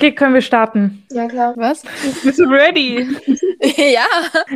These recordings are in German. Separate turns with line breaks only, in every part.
Okay, können wir starten?
Ja, klar.
Was?
Bist du ready?
ja.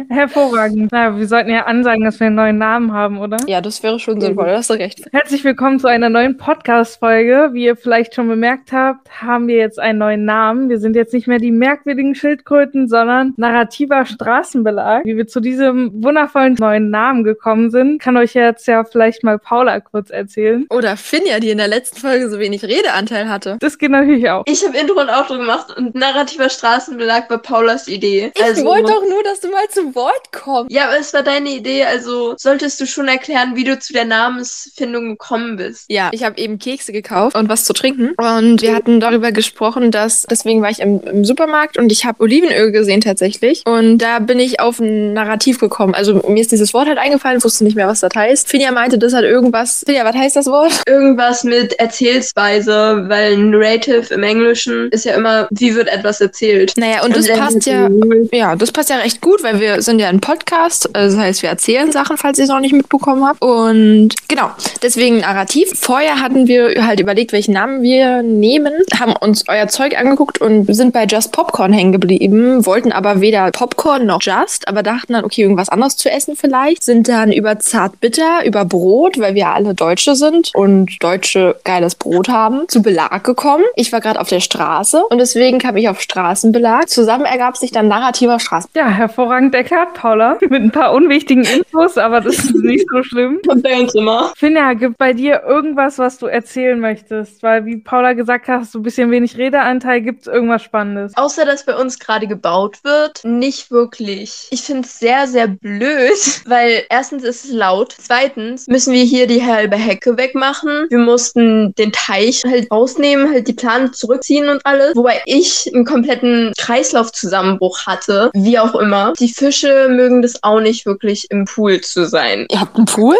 Hervorragend. Na, wir sollten ja ansagen, dass wir einen neuen Namen haben, oder?
Ja, das wäre schon sinnvoll, da hast du recht.
Herzlich willkommen zu einer neuen Podcast-Folge. Wie ihr vielleicht schon bemerkt habt, haben wir jetzt einen neuen Namen. Wir sind jetzt nicht mehr die merkwürdigen Schildkröten, sondern narrativer Straßenbelag. Wie wir zu diesem wundervollen neuen Namen gekommen sind, kann euch jetzt ja vielleicht mal Paula kurz erzählen.
Oder Finja, die in der letzten Folge so wenig Redeanteil hatte.
Das geht natürlich auch.
Ich habe Intro und Outro gemacht und narrativer Straßenbelag war Paulas Idee.
Ich
Also-
wollte doch nur, dass du mal zu Wort kommst.
Ja, aber es war deine Idee, also solltest du schon erklären, wie du zu der Namensfindung gekommen bist.
Ja, ich habe eben Kekse gekauft und was zu trinken. Und wir hatten darüber gesprochen, dass, deswegen war ich im, im Supermarkt und ich habe Olivenöl gesehen tatsächlich. Und da bin ich auf ein Narrativ gekommen. Also mir ist dieses Wort halt eingefallen, wusste nicht mehr, was das heißt. Finja meinte, das hat irgendwas. Finja, was heißt das Wort?
Irgendwas mit Erzählsweise, weil Narrative im Englischen ist ja immer, wie wird etwas erzählt.
Naja, und das passt ja. Ja, das passt ja recht gut, weil wir sind ja ein Podcast. Also Das heißt, wir erzählen Sachen, falls ihr es noch nicht mitbekommen habt. Und genau, deswegen Narrativ. Vorher hatten wir halt überlegt, welchen Namen wir nehmen, haben uns euer Zeug angeguckt und sind bei Just Popcorn hängen geblieben, wollten aber weder Popcorn noch Just, aber dachten dann, okay, irgendwas anderes zu essen vielleicht. Sind dann über Zartbitter, über Brot, weil wir alle Deutsche sind und Deutsche geiles Brot haben, zu Belag gekommen. Ich war gerade auf der Straße und deswegen kam ich auf Straßenbelag. Zusammen ergab sich dann narrativer Straßen.
Ja, hervorragend erklärt, Paula. Mit ein paar unwichtigen Infos, aber das ist nicht so schlimm.
Kommt bei uns immer.
Finja, gibt bei dir irgendwas, was du erzählen möchtest? Weil, wie Paula gesagt hat, hast du ein bisschen wenig Redeanteil. Gibt es irgendwas Spannendes?
Außer, dass bei uns gerade gebaut wird, nicht wirklich. Ich finde es sehr, sehr blöd, weil erstens ist es laut. Zweitens müssen wir hier die halbe Hecke wegmachen. Wir mussten den Teich halt rausnehmen, halt die Plane zurückziehen und alles. Wobei ich einen kompletten Kreislaufzusammenbruch hatte. Wie auch immer. Die Fische mögen das auch nicht wirklich im Pool zu sein.
Ihr habt einen Pool?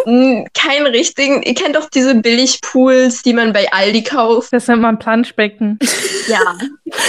Keinen richtigen. Ihr kennt doch diese Billigpools, die man bei Aldi kauft.
Das nennt man Planschbecken.
Ja.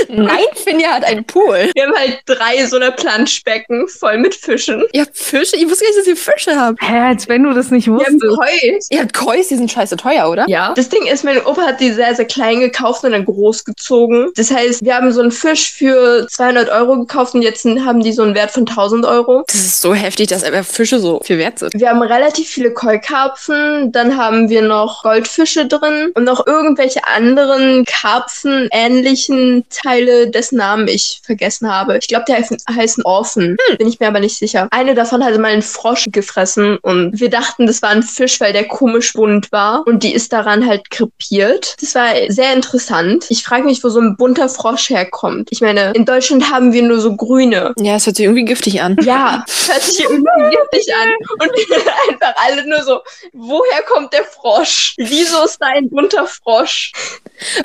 Nein, Finja hat einen Pool.
Wir haben halt drei so eine Planschbecken voll mit Fischen.
Ihr habt Fische? Ich wusste gar nicht, dass ihr Fische habt.
Hä, als wenn du das nicht
Wir haben
wusstest.
Koi.
Ihr habt Kois, die sind scheiße teuer, oder?
Ja. Das Ding ist, mein Opa hat die sehr, sehr klein gekauft und dann groß gezogen. Das heißt, wir haben so einen Fisch für 200 Euro gekauft und jetzt haben die so einen Wert von 1000 Euro.
Das ist so heftig, dass einfach Fische so viel wert sind.
Wir haben relativ viele Koi-Karpfen, dann haben wir noch Goldfische drin und noch irgendwelche anderen Karpfen-ähnlichen Teile, dessen Namen ich vergessen habe. Ich glaube, die heißen, heißen Orphan, bin ich mir aber nicht sicher. Eine davon hatte mal einen Frosch gefressen und wir dachten, das war ein Fisch, weil der komisch bunt war und die ist daran halt krepiert. Das war sehr interessant. Ich frage mich, wo so ein bunter Frosch herkommt. Ich meine, in Deutschland haben wir nur so grüne.
Ja, es hört sich irgendwie giftig an.
Ja, hört sich irgendwie giftig an. Und wir sind einfach alle nur so, woher kommt der Frosch? Wieso ist da ein bunter Frosch?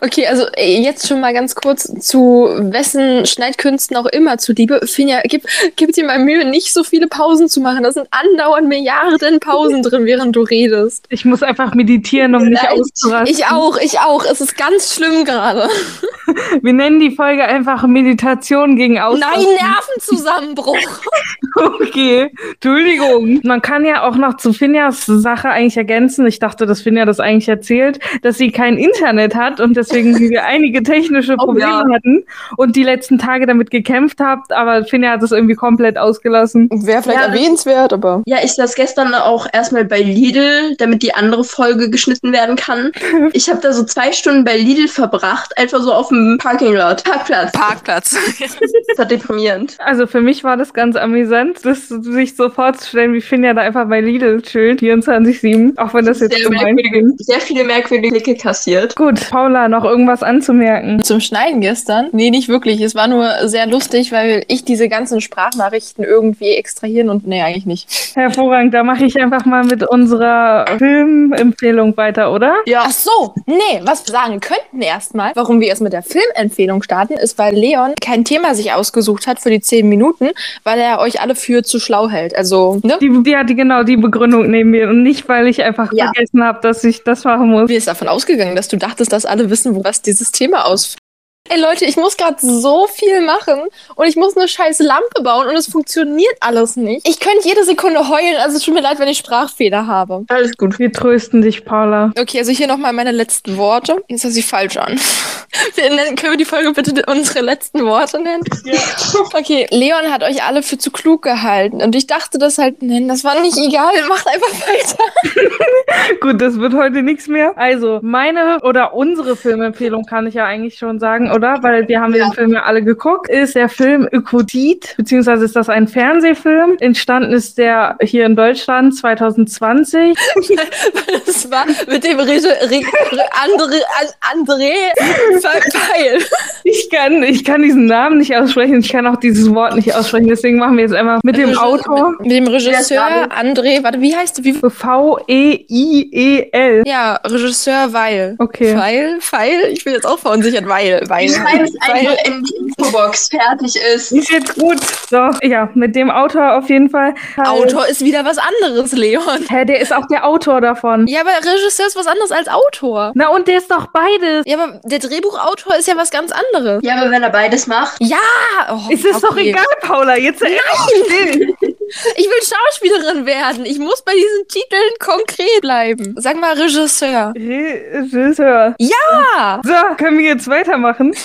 Okay, also ey, jetzt schon mal ganz kurz zu wessen Schneidkünsten auch immer zuliebe. Finja, gib, gib dir mal Mühe, nicht so viele Pausen zu machen. Da sind andauernd Milliarden Pausen drin, während du redest.
Ich muss einfach meditieren, um nicht auszurasten.
Ich auch, ich auch. Es ist ganz schlimm gerade.
Wir nennen die Folge einfach Meditation gegen Ausrasten.
Nein, Nervenzusammenbruch.
Okay, Entschuldigung. Man kann ja auch noch zu Finjas Sache eigentlich ergänzen. Ich dachte, dass Finja das eigentlich erzählt, dass sie kein Internet hat und deswegen wir einige technische
Oh,
Probleme
ja.
hatten und die letzten Tage damit gekämpft habt, aber Finja hat es irgendwie komplett ausgelassen.
Wäre vielleicht
Ja.
erwähnenswert, aber.
Ja, ich saß gestern auch erstmal bei Lidl, damit die andere Folge geschnitten werden kann. Ich habe da so zwei Stunden bei Lidl verbracht, einfach so auf dem Parking Lot, Parkplatz.
Parkplatz.
Das war deprimierend.
Also für mich war das ganz amüsant, das sich so vorzustellen, wie Finja da einfach bei Lidl chillt, 24-7, auch wenn das jetzt
Sehr, merkwürdige,
klingt.
sehr viele merkwürdige Blicke kassiert.
Gut, Paula, noch irgendwas anzumerken?
Zum Schneiden gestern? Nee, nicht wirklich. Es war nur sehr lustig, weil ich diese ganzen Sprachnachrichten irgendwie extrahieren und nee, eigentlich nicht.
Hervorragend, da mache ich einfach mal mit unserer Filmempfehlung weiter, oder?
Ja,
Ach so, nee, was wir sagen könnten erstmal, warum wir erst mit der Filmempfehlung starten, ist, weil Leon kein Thema sich ausgesucht hat für die 10 Minuten, weil er euch alle für zu schlau hält. Also, ne?
Die, die hatte genau die Begründung neben mir und nicht, weil ich einfach
Ja.
vergessen habe, dass ich das machen muss.
Wie ist davon ausgegangen, dass du dachtest, dass alle wissen, was dieses Thema aus Ey Leute, ich muss gerade so viel machen und ich muss eine scheiß Lampe bauen und es funktioniert alles nicht. Ich könnte jede Sekunde heulen, also es tut mir leid, wenn ich Sprachfehler habe.
Alles gut.
Wir trösten dich, Paula.
Okay, also hier nochmal meine letzten Worte. Jetzt hört sich falsch an. Wir nennen, können wir die Folge bitte unsere letzten Worte nennen?
Ja.
Okay, Leon hat euch alle für zu klug gehalten und ich dachte das halt, nein, das war nicht egal, macht einfach weiter.
Gut, das wird heute nichts mehr. Also, meine oder unsere Filmempfehlung kann ich ja eigentlich schon sagen, oder? Weil wir haben
Ja.
den Film ja alle geguckt. Ist der Film Ökodit, beziehungsweise ist das ein Fernsehfilm. Entstanden ist der hier in Deutschland 2020.
Das war mit dem Rege, Re, Re, André, An- André Pfeil.
Ich kann, ich kann diesen Namen nicht aussprechen. Ich kann auch dieses Wort nicht aussprechen. Deswegen machen wir jetzt einmal mit dem Autor.
Mit dem Regisseur André, warte, wie heißt du?
V-E-I-E-L.
ja, Regisseur Weil.
Okay.
Pfeil, Pfeil? Ich bin jetzt auch verunsichert, Weil, Weil.
Ich schreibe es
Weil-
einfach in die Infobox. Fertig ist.
Ist jetzt gut. So, ja, mit dem Autor auf jeden Fall.
Autor ist wieder was anderes, Leon.
Hä, der ist auch der Autor davon.
Ja, aber Regisseur ist was anderes als Autor.
Na, und der ist doch beides.
Ja, aber der Drehbuchautor ist ja was ganz anderes.
Ja, aber wenn er beides macht.
Ja! Oh,
Es ist doch
okay.
egal, Paula. Jetzt Nein.
Ich will Schauspielerin werden. Ich muss bei diesen Titeln konkret bleiben. Sag mal Regisseur.
Regisseur.
Ja!
So, können wir jetzt weitermachen?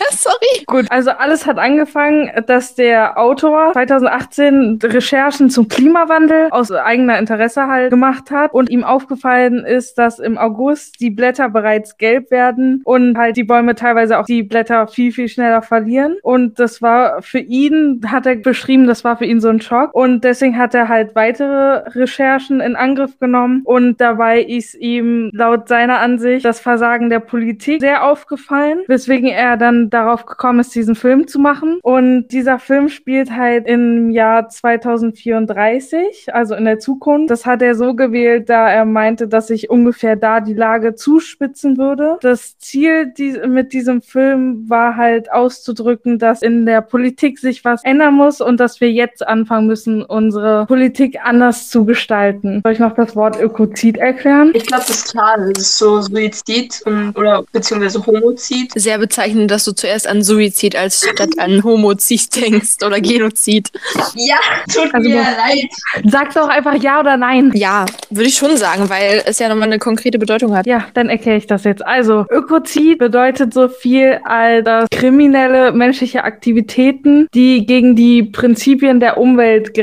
Ja, sorry.
Gut, also alles hat angefangen, dass der Autor 2018 Recherchen zum Klimawandel aus eigener Interesse halt gemacht hat und ihm aufgefallen ist, dass im August die Blätter bereits gelb werden und halt die Bäume teilweise auch die Blätter viel, viel schneller verlieren. Und das war für ihn, hat er beschrieben, das war für ihn so ein Schock. Und deswegen hat er halt weitere Recherchen in Angriff genommen und dabei ist ihm laut seiner Ansicht das Versagen der Politik sehr aufgefallen, weswegen er dann darauf gekommen ist, diesen Film zu machen. Und dieser Film spielt halt im Jahr 2034, also in der Zukunft. Das hat er so gewählt, da er meinte, dass sich ungefähr da die Lage zuspitzen würde. Das Ziel die, mit diesem Film war halt auszudrücken, dass in der Politik sich was ändern muss und dass wir jetzt anfangen müssen, unsere Politik anders zu gestalten. Soll ich noch das Wort Ökozid erklären?
Ich glaube, das ist klar. Das ist so Suizid und, oder beziehungsweise Homozid.
Sehr bezeichnend, dass du zuerst an Suizid als statt an Homozid denkst oder Genozid.
Ja, tut
Also
mir leid.
Sag doch einfach ja oder nein.
Ja, würde ich schon sagen, weil es ja nochmal eine konkrete Bedeutung hat.
Ja, dann erkläre ich das jetzt. Also, Ökozid bedeutet so viel als kriminelle menschliche Aktivitäten, die gegen die Prinzipien der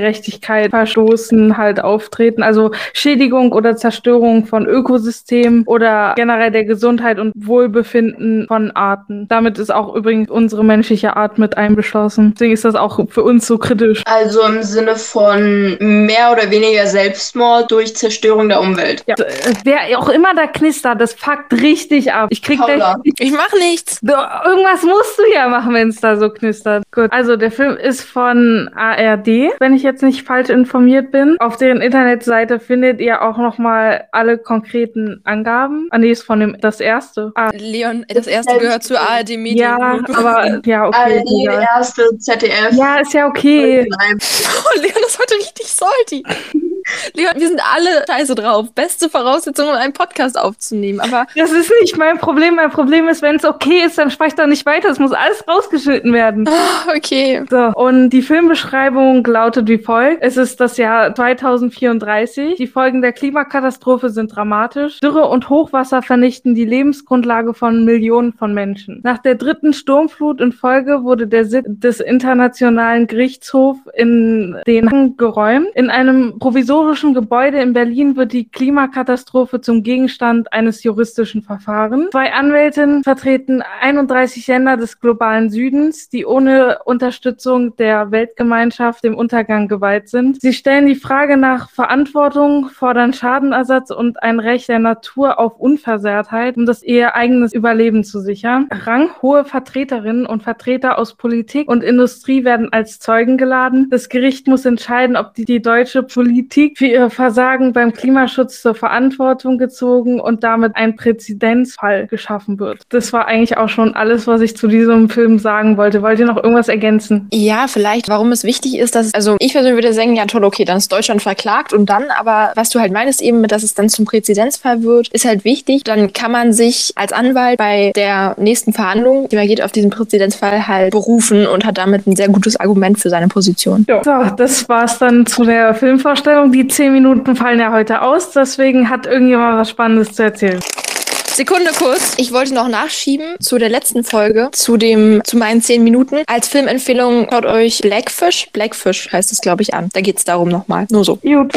Umweltgerechtigkeit verstoßen, halt auftreten. Also Schädigung oder Zerstörung von Ökosystemen oder generell der Gesundheit und Wohlbefinden von Arten. Damit ist auch übrigens unsere menschliche Art mit einbeschlossen. Deswegen ist das auch für uns so kritisch.
Also im Sinne von mehr oder weniger Selbstmord durch Zerstörung der Umwelt.
Ja, wer auch immer da knistert, das fuckt richtig ab. Ich krieg
Paula.
gleich
Ich mach nichts.
Du, irgendwas musst du ja machen, wenn es da so knistert. Gut. Also der Film ist von ARD, wenn ich jetzt nicht falsch informiert bin. Auf deren Internetseite findet ihr auch nochmal alle konkreten Angaben. Ah, nee, ist von dem das erste. Ah,
Leon, das erste gehört zu ARD Medien.
ja, aber ja, okay.
ARD,
ist egal.
erste, ZDF.
Ja, ist ja okay.
Oh, Leon ist heute richtig salty. Leon, wir sind alle scheiße drauf. Beste Voraussetzung, um einen Podcast aufzunehmen. Aber
Das ist nicht mein Problem. Mein Problem ist, wenn es okay ist, dann sprech doch nicht weiter. Es muss alles rausgeschnitten werden.
ah, okay.
So, und die Filmbeschreibung lautet wie folgt. Es ist das Jahr 2034. Die Folgen der Klimakatastrophe sind dramatisch. Dürre und Hochwasser vernichten die Lebensgrundlage von Millionen von Menschen. Nach der dritten Sturmflut in Folge wurde der Sitz des Internationalen Gerichtshofs in Den Haag geräumt. In einem provisorischen Gebäude in Berlin wird die Klimakatastrophe zum Gegenstand eines juristischen Verfahrens. Zwei Anwältinnen vertreten 31 Länder des globalen Südens, die ohne Unterstützung der Weltgemeinschaft dem Untergang geweiht sind. Sie stellen die Frage nach Verantwortung, fordern Schadenersatz und ein Recht der Natur auf Unversehrtheit, um das ihr eigenes Überleben zu sichern. Ranghohe Vertreterinnen und Vertreter aus Politik und Industrie werden als Zeugen geladen. Das Gericht muss entscheiden, ob die, die deutsche Politik für ihr Versagen beim Klimaschutz zur Verantwortung gezogen und damit ein Präzedenzfall geschaffen wird. Das war eigentlich auch schon alles, was ich zu diesem Film sagen wollte. Wollt ihr noch irgendwas ergänzen?
Ja, vielleicht, warum es wichtig ist, dass, also ich persönlich würde sagen, ja toll, okay, dann ist Deutschland verklagt und dann, aber was du halt meinst eben, dass es dann zum Präzedenzfall wird, ist halt wichtig. Dann kann man sich als Anwalt bei der nächsten Verhandlung, die man geht, auf diesen Präzedenzfall halt berufen und hat damit ein sehr gutes Argument für seine Position.
Ja. So, das war's dann zu der Filmvorstellung. Die zehn Minuten fallen ja heute aus, deswegen hat irgendjemand was Spannendes zu erzählen.
Sekunde kurz. Ich wollte noch nachschieben zu der letzten Folge, zu dem, zu meinen zehn Minuten. Als Filmempfehlung schaut euch Blackfish, Blackfish heißt es, glaube ich, an. Da geht's darum nochmal. Nur so.
Gut.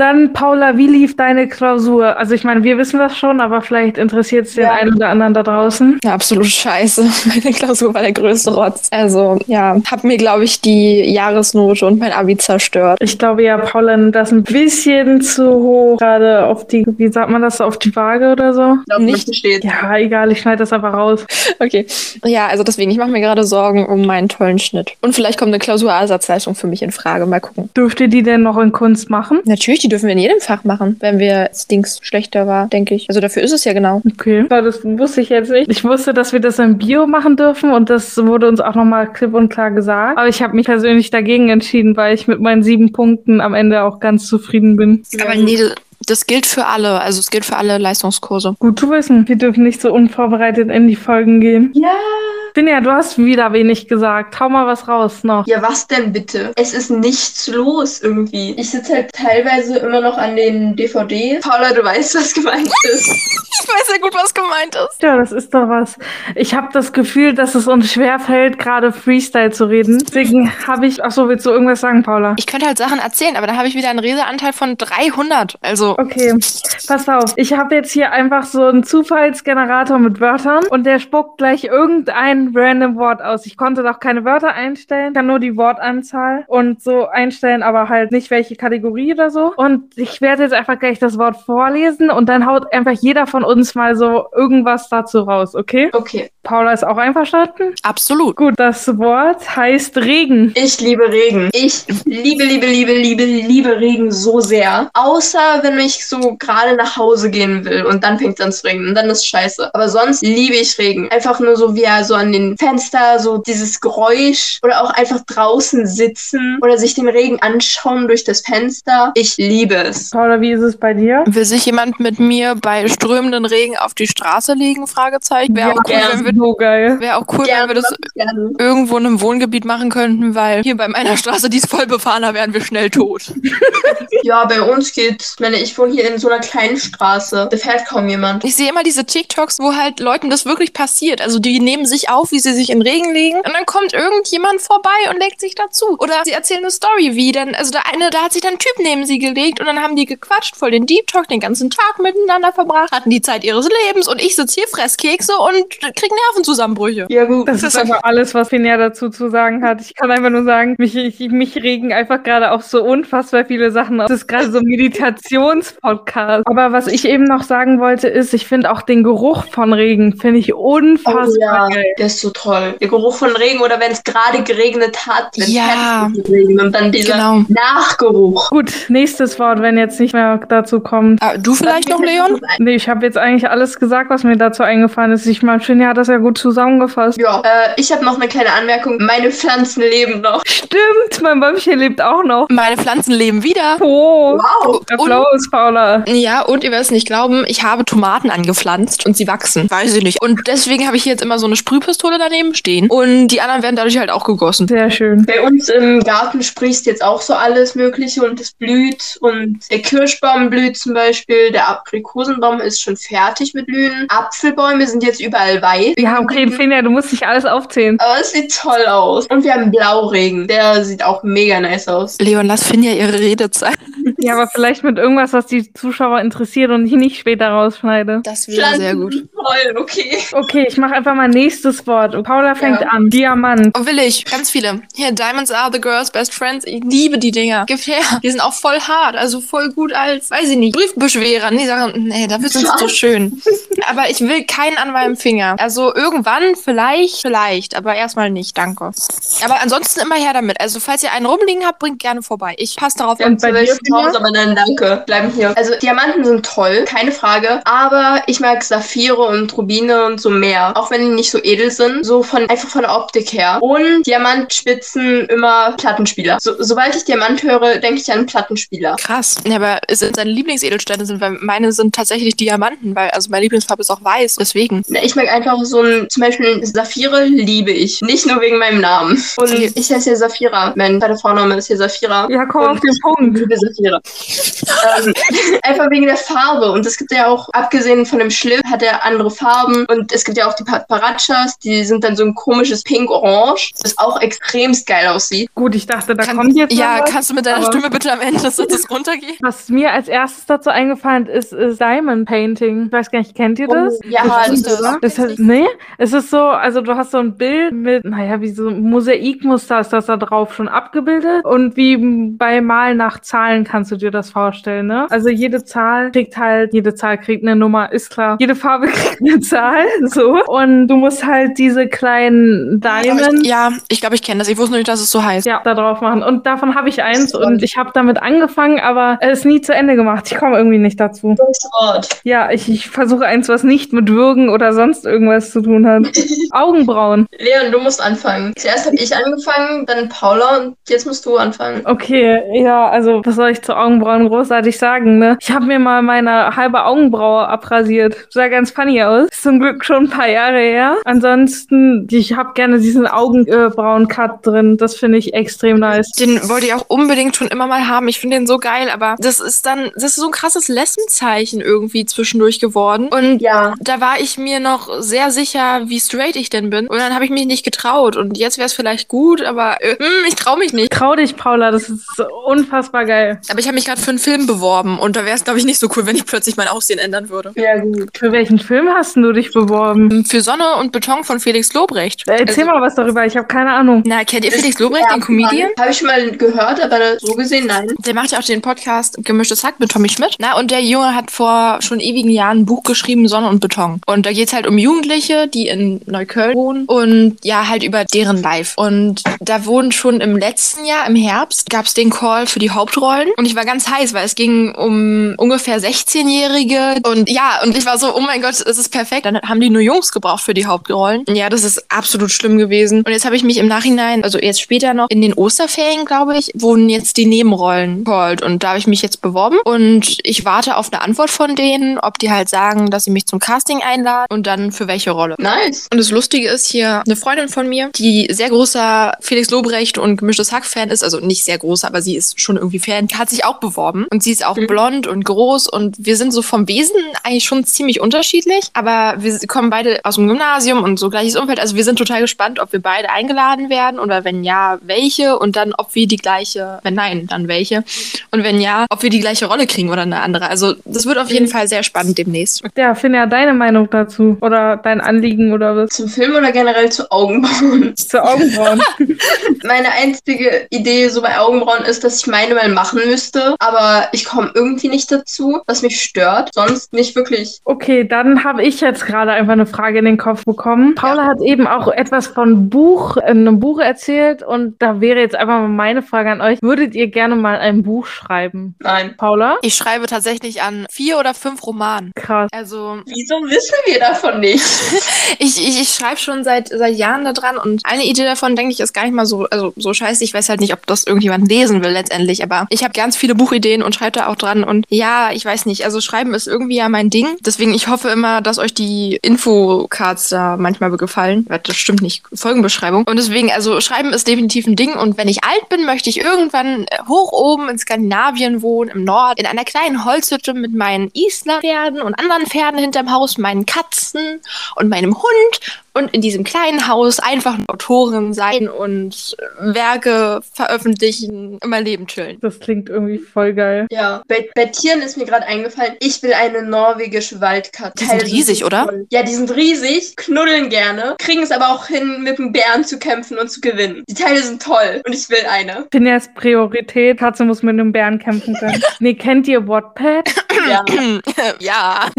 Dann, Paula, wie lief deine Klausur? Also ich meine, wir wissen das schon, aber vielleicht interessiert es den
Ja.
einen oder anderen da draußen.
Ja, absolut scheiße. Meine Klausur war der größte Rotz. Also, ja, hab mir, glaube ich, die Jahresnote und mein Abi zerstört.
Ich glaube ja, Paula nimmt das ein bisschen zu hoch, gerade auf die, wie sagt man das, auf die Waage oder so.
Ich glaube,
Nicht-
steht.
Ja, egal, ich schneide das einfach raus.
Okay. Ja, also deswegen, ich mache mir gerade Sorgen um meinen tollen Schnitt. Und vielleicht kommt eine Klausurersatzleistung für mich in Frage. Mal gucken.
Dürft ihr die denn noch in Kunst machen?
Natürlich, die dürfen wir in jedem Fach machen, wenn wir das Dings schlechter war, denke ich. Also dafür ist es ja genau.
Okay. Das wusste ich jetzt nicht. Ich wusste, dass wir das in Bio machen dürfen und das wurde uns auch nochmal klipp und klar gesagt. Aber ich habe mich persönlich dagegen entschieden, weil ich mit meinen sieben Punkten am Ende auch ganz zufrieden bin.
Aber nee, das gilt für alle. Also es gilt für alle Leistungskurse.
Gut zu wissen. Wir dürfen nicht so unvorbereitet in die Folgen gehen.
Ja.
Finja, du hast wieder wenig gesagt. Hau mal was raus noch.
Ja, was denn bitte? Es ist nichts los irgendwie. Ich sitze halt teilweise immer noch an den DVDs. Paula, du weißt, was gemeint ist.
Ich weiß ja gut, was gemeint ist.
Ja, das ist doch was. Ich habe das Gefühl, dass es uns schwerfällt, gerade Freestyle zu reden. Deswegen habe ich. Achso, willst du irgendwas sagen, Paula?
Ich könnte halt Sachen erzählen, aber dann habe ich wieder einen Redeanteil von 300. Also,
Okay, pass auf. Ich habe jetzt hier einfach so einen Zufallsgenerator mit Wörtern und der spuckt gleich random Wort aus. Ich konnte doch keine Wörter einstellen, kann nur die Wortanzahl und so einstellen, aber halt nicht welche Kategorie oder so. Und ich werde jetzt einfach gleich das Wort vorlesen und dann haut einfach jeder von uns mal so irgendwas dazu raus, okay?
Okay.
Paula ist auch einverstanden?
absolut.
Gut, das Wort heißt Regen.
Ich liebe Regen. Ich liebe, liebe, liebe, liebe, liebe Regen so sehr. Außer wenn ich so gerade nach Hause gehen will und dann fängt es an zu regnen und dann ist scheiße. Aber sonst liebe ich Regen. Einfach nur so wie er so an den Fenster, so dieses Geräusch oder auch einfach draußen sitzen oder sich den Regen anschauen durch das Fenster. Ich liebe es.
Paula, wie ist es bei dir?
Will sich jemand mit mir bei strömenden Regen auf die Straße legen? Fragezeichen. Wäre auch cool,
gern.
wenn wir,
so geil.
wäre auch cool, wenn wir das
gerne.
irgendwo in einem Wohngebiet machen könnten, weil hier bei meiner Straße, die ist voll befahren, da wären wir schnell tot.
Ja, bei uns geht's. Ich meine, ich wohne hier in so einer kleinen Straße. Da fährt kaum jemand.
Ich sehe immer diese TikToks, wo halt Leuten das wirklich passiert. Also die nehmen sich auf, wie sie sich in Regen legen und dann kommt irgendjemand vorbei und legt sich dazu. Oder sie erzählen eine Story, wie dann, also der eine, da hat sich dann ein Typ neben sie gelegt und dann haben die gequatscht, voll den Deep Talk, den ganzen Tag miteinander verbracht, hatten die Zeit ihres Lebens und ich sitze hier, fress Kekse und krieg Nervenzusammenbrüche.
Ja, gut.
Das ist aber alles, was Finja dazu zu sagen hat. Ich kann einfach nur sagen, mich, ich, mich regen einfach gerade auch so unfassbar viele Sachen auf. Das ist gerade so ein Meditationspodcast. Aber was ich eben noch sagen wollte, ist, ich finde auch den Geruch von Regen, finde ich unfassbar
Oh ja,
geil.
der ist so toll. Der Geruch von Regen oder wenn es gerade geregnet hat, wenn
Ja.
mit Regen und dann dieser
Genau.
Nachgeruch.
Gut, nächstes Wort, wenn jetzt nicht mehr dazu kommt.
Ah, du vielleicht noch, Leon?
Nee, ich habe jetzt eigentlich alles gesagt, was mir dazu eingefallen ist. Ich meine, Finja hat das ja gut zusammengefasst.
Ja, äh, ich habe noch eine kleine Anmerkung. Meine Pflanzen leben noch.
Stimmt, mein Bäumchen lebt auch noch.
Meine Pflanzen leben wieder.
Oh,
Wow.
Applaus, Paula.
Ja, und ihr werdet es nicht glauben, ich habe Tomaten angepflanzt und sie wachsen. Weiß ich nicht. Und deswegen habe ich hier jetzt immer so eine Sprühpistole daneben stehen. Und die anderen werden dadurch halt auch gegossen.
Sehr schön.
Bei uns im Garten sprießt jetzt auch so alles Mögliche und es blüht. Und der Kirschbaum blüht zum Beispiel. Der Aprikosenbaum ist schon fertig mit Blühen. Apfelbäume sind jetzt überall weiß.
Ja, okay, Finja, du musst nicht alles aufzählen.
Aber es sieht toll aus. Und wir haben Blauregen. Der sieht auch mega nice aus.
Leon, lass Finja ihre Redezeit.
Ja, aber vielleicht mit irgendwas, was die Zuschauer interessiert und ich nicht später rausschneide.
Das wäre sehr gut.
Toll, okay.
Okay, ich mache einfach mal nächstes Wort. Paula fängt
Ja.
an. Diamant.
Oh, will ich. Ganz viele. Hier, Diamonds are the girls' best friends. Ich liebe die Dinger. Gib her. Die sind auch voll hart. Also voll gut als, weiß ich nicht, Briefbeschwerer. Die sagen, nee, dafür sind sie so schön. Aber ich will keinen an meinem Finger. Also irgendwann, vielleicht, vielleicht. Aber erstmal nicht. Danke. Aber ansonsten immer her damit. Also falls ihr einen rumliegen habt, bringt gerne vorbei. Ich passe darauf.
Ja,
Und bei dir,
raus, aber nein, danke. Bleiben hier. Also Diamanten sind toll, keine Frage. Aber ich mag Saphire und Rubine und so mehr. Auch wenn die nicht so edel sind. So von einfach von der Optik her. Und Diamantspitzen immer Plattenspieler. So, sobald ich Diamant höre, denke ich an Plattenspieler.
Krass. Ja, aber sind seine Lieblingsedelsteine sind, weil meine sind tatsächlich Diamanten, weil also meine Lieblingsfarbe ist auch weiß, deswegen.
Na, Ich mag einfach so ein, zum Beispiel Saphire liebe ich. Nicht nur wegen meinem Namen. Und
Okay.
ich heiße ja Saphira. Mein zweiter Vorname ist hier Saphira.
Ja, komm auf den Punkt.
liebe Saphira. ähm, einfach wegen der Farbe. Und es gibt ja auch, abgesehen von dem Schliff, hat er andere Farben. Und es gibt ja auch die Paparachas, die sind dann so ein komisches Pink-Orange, das auch extremst geil aussieht.
Gut, ich dachte, da
Kann-
kommt jetzt
ja,
was.
kannst du mit deiner Stimme bitte am Ende des Satzes runtergehen?
Was mir als erstes dazu eingefallen ist, ist Diamond Painting. Ich weiß gar nicht, kennt ihr das?
ja,
Was ist
das-
das?
Das heißt, nee, es ist so, also du hast so ein Bild mit, naja, wie so ein Mosaikmuster ist das da drauf schon abgebildet. Und wie bei Malen nach Zahlen kannst du dir das vorstellen, ne? Also jede Zahl kriegt halt, jede Zahl kriegt eine Nummer, ist klar. Jede Farbe kriegt eine Zahl, so. Und du musst halt diese kleinen Diamonds.
Ja, ich glaube, ich kenne das. Ich wusste nur nicht, dass es so heißt.
Ja, da drauf machen. Und davon habe ich eins und ich habe damit angefangen, aber es nie zu Ende gemacht. Ich komme irgendwie nicht dazu.
Das.
Ja, ich, ich versuche eins, was nicht mit Würgen oder sonst irgendwas zu tun hat. Augenbrauen.
Leon, du musst anfangen. Zuerst habe ich angefangen, dann Paula und jetzt musst du anfangen.
Okay, ja, also was soll ich zu Augenbrauen großartig sagen, ne? Ich habe mir mal meine halbe Augenbraue abrasiert. Sah ganz funny aus. Ist zum Glück schon ein paar Jahre her. Ansonsten, ich habe gerne diesen Augenbrauen-Cut drin. Das finde ich extrem nice.
Den wollte ich auch unbedingt schon immer mal haben. Ich finde den so geil, aber das ist dann, das ist so ein krasses Lesbenzeichen irgendwie zwischendurch geworden. Und
Ja.
da war ich mir noch sehr sicher, wie straight ich denn bin. Und dann habe ich mich nicht getraut. Und jetzt wäre es vielleicht gut, aber äh, hm, ich traue mich nicht.
Trau dich, Paula, das ist so unfassbar geil.
Aber ich habe mich gerade für einen Film beworben. Und da wäre es, glaube ich, nicht so cool, wenn ich plötzlich mein Aussehen ändern würde.
Ja, gut.
Für welchen Film hast du dich beworben?
Für Sonne und Beton von Felix Lobrecht.
Erzähl
Also-
mal was darüber, ich habe keine Ahnung.
Na, kennt ihr Felix Lobrecht, den Comedian?
Habe ich schon mal gehört, aber so gesehen nein.
Der macht ja auch den Podcast Gemischtes Hack mit Tommy Schmidt. Na, und der Junge hat vor schon ewigen Jahren ein Buch geschrieben, Sonne und Beton. Und da geht's halt um Jugendliche, die in Neukölln wohnen und ja, halt über deren Life. Und da wurden schon im letzten Jahr, im Herbst, gab's den Call für die Hauptrollen. Und ich war ganz heiß, weil es ging um ungefähr 16-Jährige. Und ja, und ich war so, oh mein Gott, es ist perfekt. Dann haben die nur Jungs gebraucht für die Hauptrollen. Ja, das ist absolut schlimm gewesen. Und jetzt habe ich mich im Nachhinein, also jetzt später noch, in den Osterferien, glaube ich, wurden jetzt die Nebenrollen called. Und da habe ich mich jetzt beworben. Und ich warte auf eine Antwort von denen, ob die halt sagen, dass sie mich zum Casting einladen und dann für welche Rolle.
Nice.
Und das Lustige ist hier, eine Freundin von mir, die sehr großer Felix Lobrecht und gemischtes Hack-Fan ist, also nicht sehr groß, aber sie ist schon irgendwie Fan, hat sich auch beworben. Und sie ist auch
Mhm.
blond und groß und wir sind so vom Wesen eigentlich schon ziemlich unterschiedlich, aber wir kommen beide aus dem Gymnasium und so gleiches Umfeld. Also wir sind total gespannt, ob wir beide eingeladen werden oder wenn ja, welche und dann, ob wir die gleiche, wenn nein, dann welche. Und wenn ja, ob wir die gleiche Rolle kriegen oder eine andere. Also das wird auf jeden
Mhm.
Fall sehr spannend demnächst.
Ja, finde ja deine Meinung dazu. Oder dein Anliegen oder was?
Zum Film oder generell zu Augenbrauen?
Zu Augenbrauen.
Meine einzige Idee so bei Augenbrauen ist, dass ich meine mal machen müsste, aber ich komme irgendwie nicht dazu, was mich stört. Sonst nicht wirklich.
Okay, dann habe ich jetzt gerade einfach eine Frage in den Kopf bekommen. Paula hat eben auch etwas von Buch, in einem Buch erzählt und da wäre jetzt einfach mal meine Frage an euch. Würdet ihr gerne mal ein Buch schreiben?
Nein.
Paula?
Ich schreibe tatsächlich an vier oder fünf Romanen.
Krass.
Also
Wieso wissen wir davon nicht?
ich, ich, ich schreibe schon seit, seit Jahren da dran und eine Idee davon, denke ich, ist gar nicht mal so, also so scheiße. Ich weiß halt nicht, ob das irgendjemand lesen will letztendlich, aber ich habe ganz viele Buchideen und schreibe da auch dran und ja, ich weiß nicht, also schreiben ist irgendwie ja mein Ding. Deswegen, ich hoffe immer, dass euch die Infocards da manchmal gefallen. Das stimmt nicht, Folgenbeschreibung. Und deswegen, also schreiben ist definitiv ein Ding und wenn ich alt bin, möchte ich irgendwann äh, hoch oben in Skandinavien wohnen, im Nord, in einer kleinen Holzhütte mit meinen Isla-Pferden und anderen Pferden hinterm Haus, meinen Katzen und meinem Hund und in diesem kleinen Haus einfach eine Autorin sein und Werke veröffentlichen, immer Leben chillen.
Das klingt irgendwie voll geil.
Ja, bei, bei Tieren ist mir gerade eingefallen, ich will eine norwegische Waldkatze.
Die sind riesig, oder?
Ja, die sind riesig, knuddeln gerne, kriegen es aber auch hin, mit dem Bären zu kämpfen und zu gewinnen. Die Teile sind toll und ich will eine.
Finjas Priorität. Katze muss mit einem Bären kämpfen können. nee, kennt ihr Wattpad?
Ja.
ja.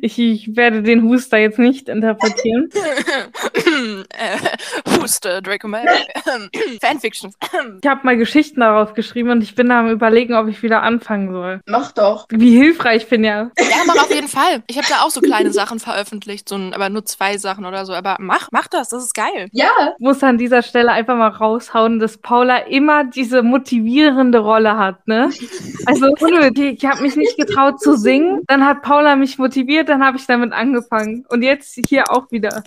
Ich, ich werde den Huster jetzt nicht interpretieren.
äh, Huste, Draco Mal. Fanfictions.
Ich habe mal Geschichten darauf geschrieben und ich bin da am überlegen, ob ich wieder anfangen soll.
Mach doch.
Wie hilfreich bin ja.
Ja, mach auf jeden Fall. Ich habe da auch so kleine Sachen veröffentlicht, so ein, aber nur zwei Sachen oder so. Aber mach, mach das, das ist geil.
Ja,
Ich muss an dieser Stelle einfach mal raushauen, dass Paula immer diese motivierende Rolle hat, ne? Also unnötig. Ich habe mich nicht getraut zu singen. Dann hat Paula mich motiviert, dann habe ich damit angefangen. Und jetzt hier auch wieder.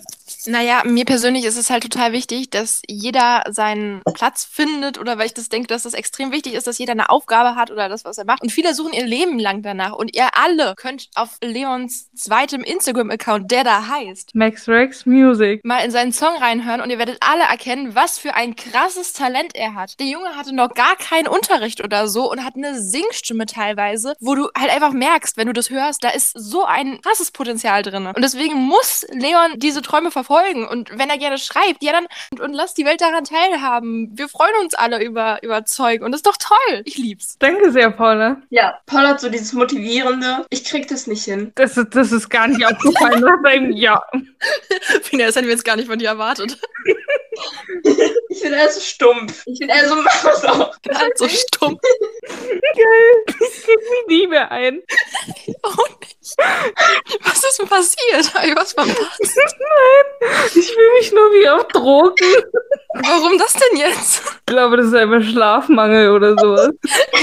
Naja, mir persönlich ist es halt total wichtig, dass jeder seinen Platz findet oder weil ich das denke, dass das extrem wichtig ist, dass jeder eine Aufgabe hat oder das, was er macht. Und viele suchen ihr Leben lang danach. Und ihr alle könnt auf Leons zweitem Instagram-Account, der da heißt,
Max Rex Music.
mal in seinen Song reinhören und ihr werdet alle erkennen, was für ein krasses Talent er hat. Der Junge hatte noch gar keinen Unterricht oder so und hat eine Singstimme teilweise, wo du halt einfach merkst, wenn du das hörst, da ist so ein krasses Potenzial drin. Und deswegen muss Leon diese Träume verfolgen. Und wenn er gerne schreibt, ja dann und, und lasst die Welt daran teilhaben. Wir freuen uns alle über, über Zeug und das ist doch toll. Ich lieb's.
Danke sehr, Paula.
ja. Paul hat so dieses Motivierende. Ich krieg das nicht hin.
Das, ist- das ist gar nicht aufgefallen. deinem Ja.
Fina, das hätten wir jetzt gar nicht von dir erwartet.
Ich bin eher so stumpf. Ich bin eher so Maus.
Halt so stumm.
Geil. Ich krieg mich nie mehr ein.
Oh nicht. Was ist denn passiert? Hab ich was verpasst?
Ich fühle mich nur wie auf Drogen.
Warum das denn jetzt?
Ich glaube, das ist einfach Schlafmangel oder sowas.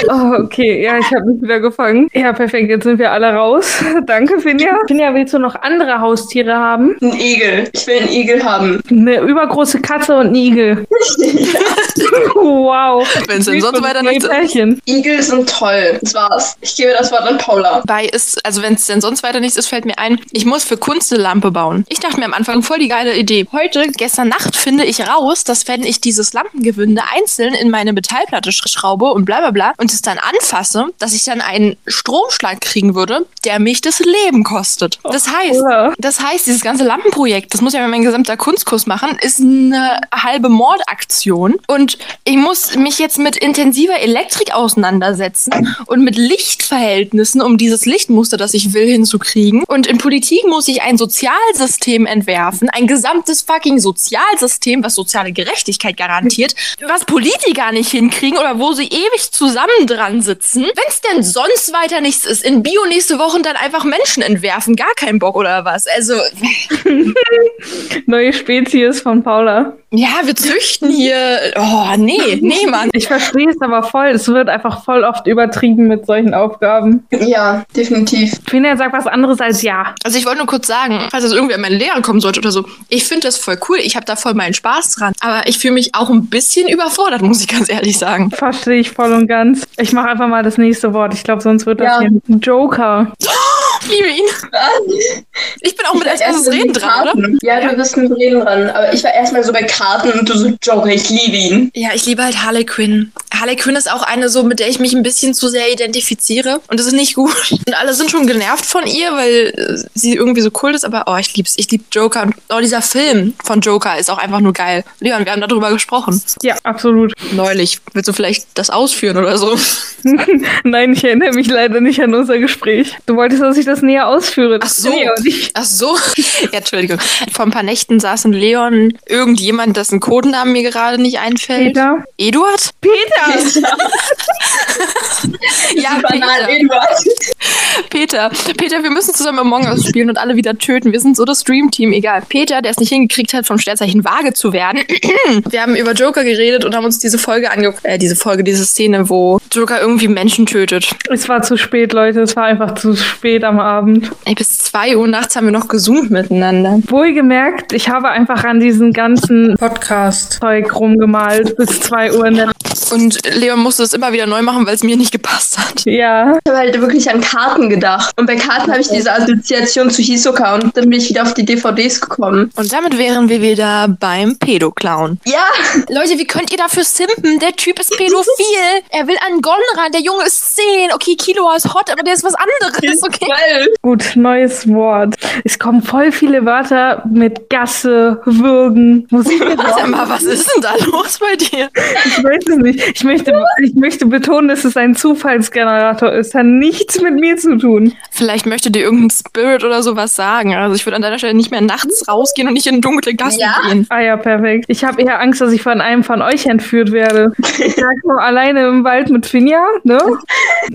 Oh, okay, ja, ich habe mich wieder gefangen. Ja, perfekt, jetzt sind wir alle raus. Danke, Finja. Finja, willst du noch andere Haustiere haben?
Ein Igel. Ich will einen Igel haben.
Eine übergroße Katze und einen Igel. wow.
Wenn es denn sonst weiter
nicht
nichts
Pärchen.
Igel sind toll. Das war's. Ich gebe das Wort an Paula.
Bei ist, also wenn es denn sonst weiter nichts ist, fällt mir ein, ich muss für Kunst eine Lampe bauen. Ich dachte mir am Anfang voll die geile Idee. Heute, gestern Nacht, finde ich raus, dass wenn ich dieses Lampengewinde einzeln in meine Metallplatte sch schraube und bla bla bla und es dann anfasse, dass ich dann einen Stromschlag kriegen würde, der mich das Leben kostet. Das heißt,
Oder?
das heißt, dieses ganze Lampenprojekt, das muss ja mein gesamter Kunstkurs machen, ist eine halbe Mordaktion. Und ich muss mich jetzt mit intensiver Elektrik auseinandersetzen und mit Lichtverhältnissen, um dieses Lichtmuster, das ich will, hinzukriegen. Und in Politik muss ich ein Sozialsystem entwerfen, ein gesamtes fucking Sozialsystem, was soziale Gerechtigkeit garantiert, was Politiker nicht hinkriegen oder wo sie ewig zusammen dran sitzen. Wenn es denn sonst weiter nichts ist, in Bio nächste Woche dann einfach Menschen entwerfen, gar keinen Bock oder was. Also,
Neue Spezies von Paula.
ja, wir züchten hier. Oh, nee, nee, Mann.
Ich verstehe es aber voll. Es wird einfach voll oft übertrieben mit solchen Aufgaben.
Ja, definitiv.
Finja sagt was anderes als ja.
Also ich wollte nur kurz sagen, falls das irgendwie an meine Lehrer kommen sollte oder so, ich finde das voll cool. Ich habe da voll meinen Spaß dran. Aber ich fühle mich auch ein bisschen überfordert, muss ich ganz ehrlich sagen.
Verstehe ich voll und ganz. Ich mache einfach mal das nächste Wort. Ich glaube, sonst wird das
Ja.
hier ein Joker.
Ich liebe ihn. Ich bin auch mit als erstes
Erst
Reden dran, oder?
Ja, du bist mit Reden dran. Aber ich war erstmal so bei Karten und du so, Joker, ich liebe ihn.
Ja, ich liebe halt Harley Quinn. Harley Quinn ist auch eine so, mit der ich mich ein bisschen zu sehr identifiziere. Und das ist nicht gut. Und alle sind schon genervt von ihr, weil äh, sie irgendwie so cool ist. Aber oh, ich lieb's. Ich lieb Joker. Und oh, dieser Film von Joker ist auch einfach nur geil. Leon, wir haben darüber gesprochen.
Ja, absolut.
Neulich. Willst du vielleicht das ausführen oder so?
Nein, ich erinnere mich leider nicht an unser Gespräch. Du wolltest, dass ich das näher ausführe.
Ach so. Ach so. Ja, Entschuldigung. Vor ein paar Nächten saß in Leon irgendjemand, dessen Codenamen mir gerade nicht einfällt.
Peter?
Eduard?
Peter!
Ja,
Banal,
Peter.
Eduard.
Peter. Peter, wir müssen zusammen Among Us spielen und alle wieder töten. Wir sind so das Stream-Team. Egal. Peter, der es nicht hingekriegt hat, vom Sternzeichen Waage zu werden. wir haben über Joker geredet und haben uns diese Folge angeguckt. Äh, diese Folge, diese Szene, wo Joker irgendwie Menschen tötet.
Es war zu spät, Leute. Es war einfach zu spät am Abend.
Ey, bis 2 Uhr nachts haben wir noch gezoomt miteinander.
Wohlgemerkt, ich habe einfach an diesen ganzen Podcast-Zeug rumgemalt bis 2 Uhr in der Nacht.
Und Leon musste es immer wieder neu machen, weil es mir nicht gepasst hat.
Ja,
Ich habe halt wirklich an Karten gedacht. Und bei Karten habe ich diese Assoziation zu Hisoka und dann bin ich wieder auf die DVDs gekommen.
Und damit wären wir wieder beim Pedo-Clown.
Ja,
Leute, wie könnt ihr dafür simpen? Der Typ ist pädophil. Er will an Gon ran. Der Junge ist 10. Okay, Kilo ist hot, aber der ist was anderes. Okay.
Geil.
gut, neues Wort. Es kommen voll viele Wörter mit Gasse, Würgen, Musik.
Sag mal, was ist denn da los bei dir?
Ich weiß es nicht. Ich möchte, ich möchte betonen, dass es ein Zufallsgenerator ist. Hat nichts mit mir zu tun.
Vielleicht möchte dir irgendein Spirit oder sowas sagen. Also ich würde an deiner Stelle nicht mehr nachts rausgehen und nicht in dunkle Gassen
Ja?
gehen.
Ah ja, perfekt. Ich habe eher Angst, dass ich von einem von euch entführt werde. Ich lag nur alleine im Wald mit Finja, ne?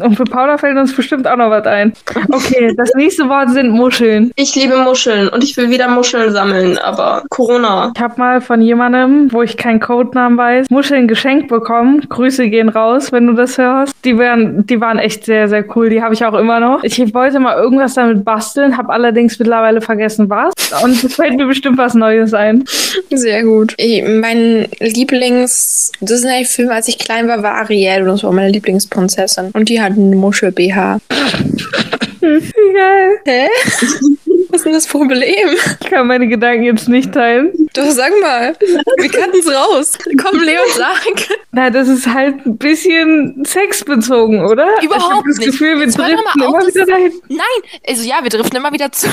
Und für Paula fällt uns bestimmt auch noch was ein. Okay, das nächste Wort sind Muscheln.
Ich liebe Muscheln und ich will wieder Muscheln sammeln, aber Corona.
Ich habe mal von jemandem, wo ich keinen Codenamen weiß, Muscheln geschenkt bekommen. Grüße gehen raus, wenn du das hörst. Die waren, die waren echt sehr, sehr cool. Die habe ich auch immer noch. Ich wollte mal irgendwas damit basteln, habe allerdings mittlerweile vergessen, was. Und es fällt mir bestimmt was Neues ein.
Sehr gut. Ich, mein Lieblings-Disney-Film, als ich klein war, war Ariel und das war meine Lieblingsprinzessin. Und die hat eine Muschel-BH.
Wie geil.
Hä? Was ist denn das Problem?
Ich kann meine Gedanken jetzt nicht teilen.
Doch, sag mal. Wir kannten's raus. Komm, Leon, sag.
Na, das ist halt ein bisschen sexbezogen, oder? ich hab
Überhaupt
das
nicht.
Gefühl, wir
Jetzt
driften
auf,
immer wieder dahin.
Nein, also ja, wir driften immer wieder zu.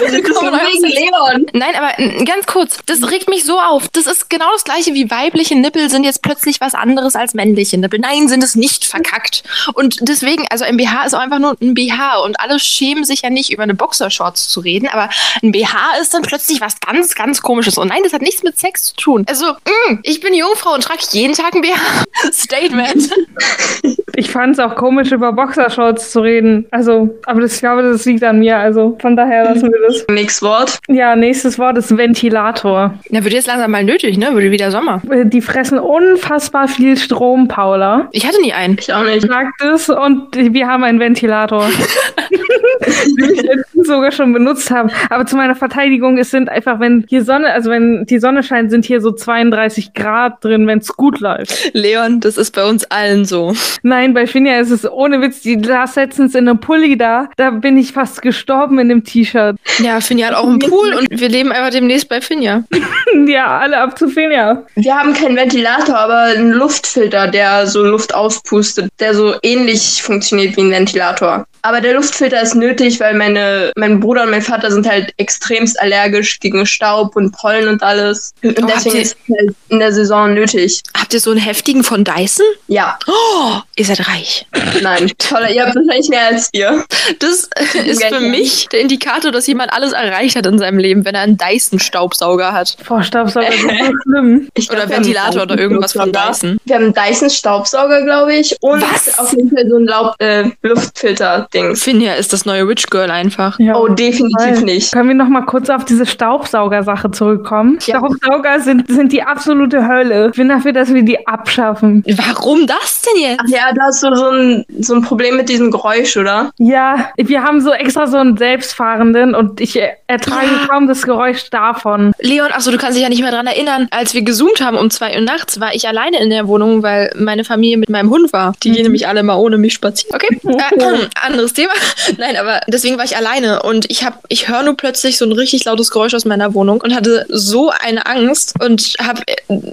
Deswegen Leon.
Nein, aber ganz kurz, das regt mich so auf. Das ist genau das gleiche wie weibliche Nippel sind jetzt plötzlich was anderes als männliche Nippel. Nein, sind es nicht verkackt. Und deswegen, also ein BH ist auch einfach nur ein BH und alle schämen sich ja nicht über eine Boxershorts zu reden, aber ein BH ist dann plötzlich was ganz, ganz komisches. Und nein, das hat nichts mit Sex zu tun. Also, mh, ich bin Jungfrau und trage jeden Tag ein BH. Statement.
Ich fand es auch komisch, über Boxershorts zu reden. Also, aber das, ich glaube, das liegt an mir. Also, von daher lassen wir das.
Nächstes Wort.
Ja, nächstes Wort ist Ventilator.
Na, wird jetzt langsam mal nötig, ne? Würde wieder Sommer.
Äh, Die fressen unfassbar viel Strom, Paula.
Ich hatte nie einen.
Ich auch nicht.
Sagt es und wir haben einen Ventilator. ich letztens sogar schon benutzt habe. Aber zu meiner Verteidigung, es sind einfach, wenn hier Sonne, also wenn die Sonne scheint, sind hier so 32 Grad drin, wenn es gut läuft.
Leon, das ist bei uns allen so.
Nein, bei Finja ist es ohne Witz, die saß letztens in einem Pulli da, da bin ich fast gestorben in dem T-Shirt.
Ja, Finja hat auch einen Pool und wir leben einfach demnächst bei Finja.
ja, alle ab zu Finja.
Wir haben keinen Ventilator, aber einen Luftfilter, der so Luft auspustet, der so ähnlich funktioniert wie ein Ventilator. Aber der Luftfilter ist nötig, weil meine, mein Bruder und mein Vater sind halt extremst allergisch gegen Staub und Pollen und alles. Und
Oh,
deswegen
ihr-
ist es halt in der Saison nötig.
Habt ihr so einen heftigen von Dyson?
Ja,
Oh, ihr seid reich.
nein. Toller, ihr habt wahrscheinlich mehr als wir.
Das ist für mich der Indikator, dass jemand alles erreicht hat in seinem Leben, wenn er einen Dyson-Staubsauger hat.
Boah, Staubsauger ist so schlimm.
Ich glaub,
Oder Ventilator
einen
oder irgendwas von. Dyson.
Wir haben einen Dyson-Staubsauger, glaube ich. Und
Was?
auf jeden Fall so ein Laub äh, Luftfilter-Dings.
Finja ist das neue Witch Girl einfach.
Ja.
Oh, definitiv nicht.
Können wir noch mal kurz auf diese Staubsaugersache zurückkommen?
Ja.
Staubsauger sind, sind die absolute Hölle. Ich bin dafür, dass wir die abschaffen.
Warum das denn jetzt?
Ach ja, da hast du so ein, so ein Problem mit diesem Geräusch, oder?
Ja, wir haben so extra so einen Selbstfahrenden und ich ertrage
Ja.
kaum das Geräusch davon.
Leon, achso, du kannst dich ja nicht mehr dran erinnern. Als wir gezoomt haben um zwei Uhr nachts, war ich alleine in der Wohnung, weil meine Familie mit meinem Hund war. Die gehen nämlich alle mal ohne mich spazieren. Okay, äh, anderes Thema. Nein, aber deswegen war ich alleine und ich habe, ich höre nur plötzlich so ein richtig lautes Geräusch aus meiner Wohnung und hatte so eine Angst und habe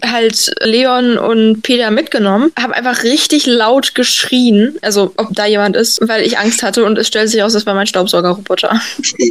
halt Leon und Peter mitgenommen, habe einfach richtig laut geschrien, also ob da jemand ist, weil ich Angst hatte und es stellt sich aus, das war mein Staubsaugerroboter.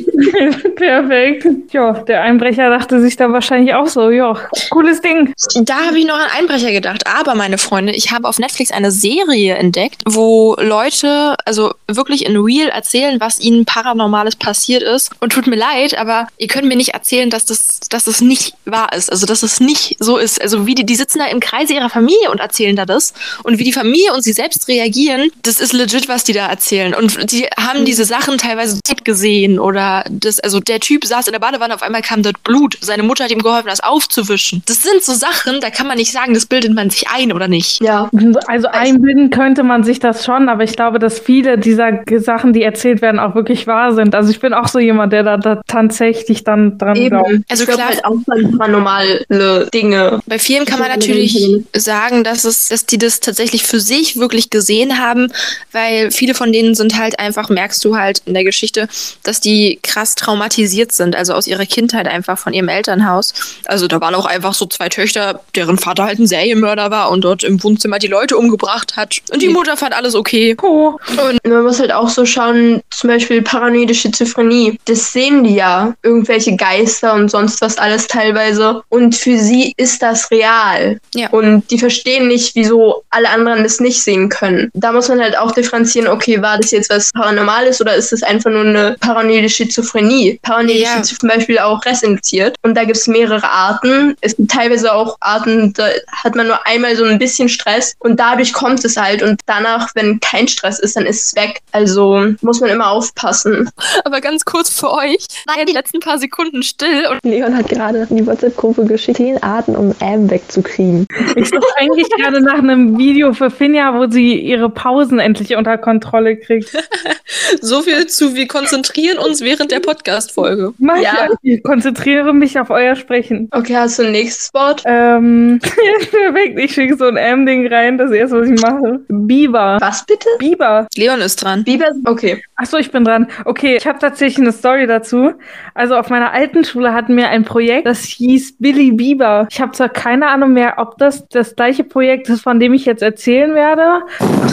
Perfekt. Ja, der Einbrecher dachte sich da wahrscheinlich auch so, ja, cooles Ding.
Da habe ich noch an Einbrecher gedacht. Aber, meine Freunde, ich habe auf Netflix eine Serie entdeckt, wo Leute, also wirklich in Real erzählen, was ihnen Paranormales passiert ist. Und tut mir leid, aber ihr könnt mir nicht erzählen, dass das, dass das nicht wahr ist. Also, dass es nicht so ist. Also, wie die, die sitzen da im Kreise ihrer Familie und erzählen da das. Und wie die Familie und sie selbst reagieren, das ist legit, was die da erzählen. Und die haben diese Sachen teilweise gesehen oder das, also der Typ saß in der Badewanne, auf einmal kam dort Blut. Seine Mutter hat ihm geholfen, das aufzuwischen. Das sind so Sachen, da kann man nicht sagen, das bildet man sich ein oder nicht.
Ja.
Also einbilden könnte man sich das schon, aber ich glaube, dass viele dieser G- Sachen, die erzählt werden, auch wirklich wahr sind. Also ich bin auch so jemand, der da, da tatsächlich dann dran glaubt.
Eben.
Also
ich glaub
klar-
halt auch an paranormale Dinge.
Bei vielen kann man natürlich sagen, dass es, dass die das tatsächlich für sich wirklich gesehen haben, weil viele von denen sind halt einfach, merkst du halt in der Geschichte, dass die krass traumatisiert sind, also aus ihrer Kindheit einfach von ihrem Elternhaus. Also da waren auch einfach so zwei Töchter, deren Vater halt ein Serienmörder war und dort im Wohnzimmer die Leute umgebracht hat. Und die Mutter fand alles okay.
Oh,
Und man muss halt auch auch so schauen, zum Beispiel paranoide Schizophrenie, das sehen die ja, irgendwelche Geister und sonst was alles teilweise. Und für sie ist das real.
Ja.
Und die verstehen nicht, wieso alle anderen das nicht sehen können. Da muss man halt auch differenzieren, okay, war das jetzt was Paranormales oder ist das einfach nur eine paranoide Schizophrenie? Paranoide
Ja.
Schizophrenie zum Beispiel auch restinduziert. Und da gibt es mehrere Arten. Es gibt teilweise auch Arten, da hat man nur einmal so ein bisschen Stress und dadurch kommt es halt. Und danach, wenn kein Stress ist, dann ist es weg. Also muss man immer aufpassen.
Aber ganz kurz für euch. Nein, die letzten paar Sekunden still und
Leon hat gerade in die WhatsApp-Gruppe geschickt, 10 Arten, um Am wegzukriegen.
Ich suche eigentlich gerade nach einem Video für Finja, wo sie ihre Pausen endlich unter Kontrolle kriegt.
so viel zu, wir konzentrieren uns während der Podcast-Folge.
Ja.
ich, ich konzentriere mich auf euer Sprechen.
Okay, hast du ein nächstes Wort?
Ähm, perfekt, ich schicke so ein M-Ding rein, das erste, was ich mache. Biber.
Was bitte?
Biber.
Leon ist dran.
Biber? Okay.
Achso, ich bin dran. Okay, ich habe tatsächlich eine Story dazu. Also auf meiner alten Schule hatten wir ein Projekt, das hieß Billy Bieber. Ich habe zwar keine Ahnung mehr, ob das das gleiche Projekt ist, von dem ich jetzt erzählen werde.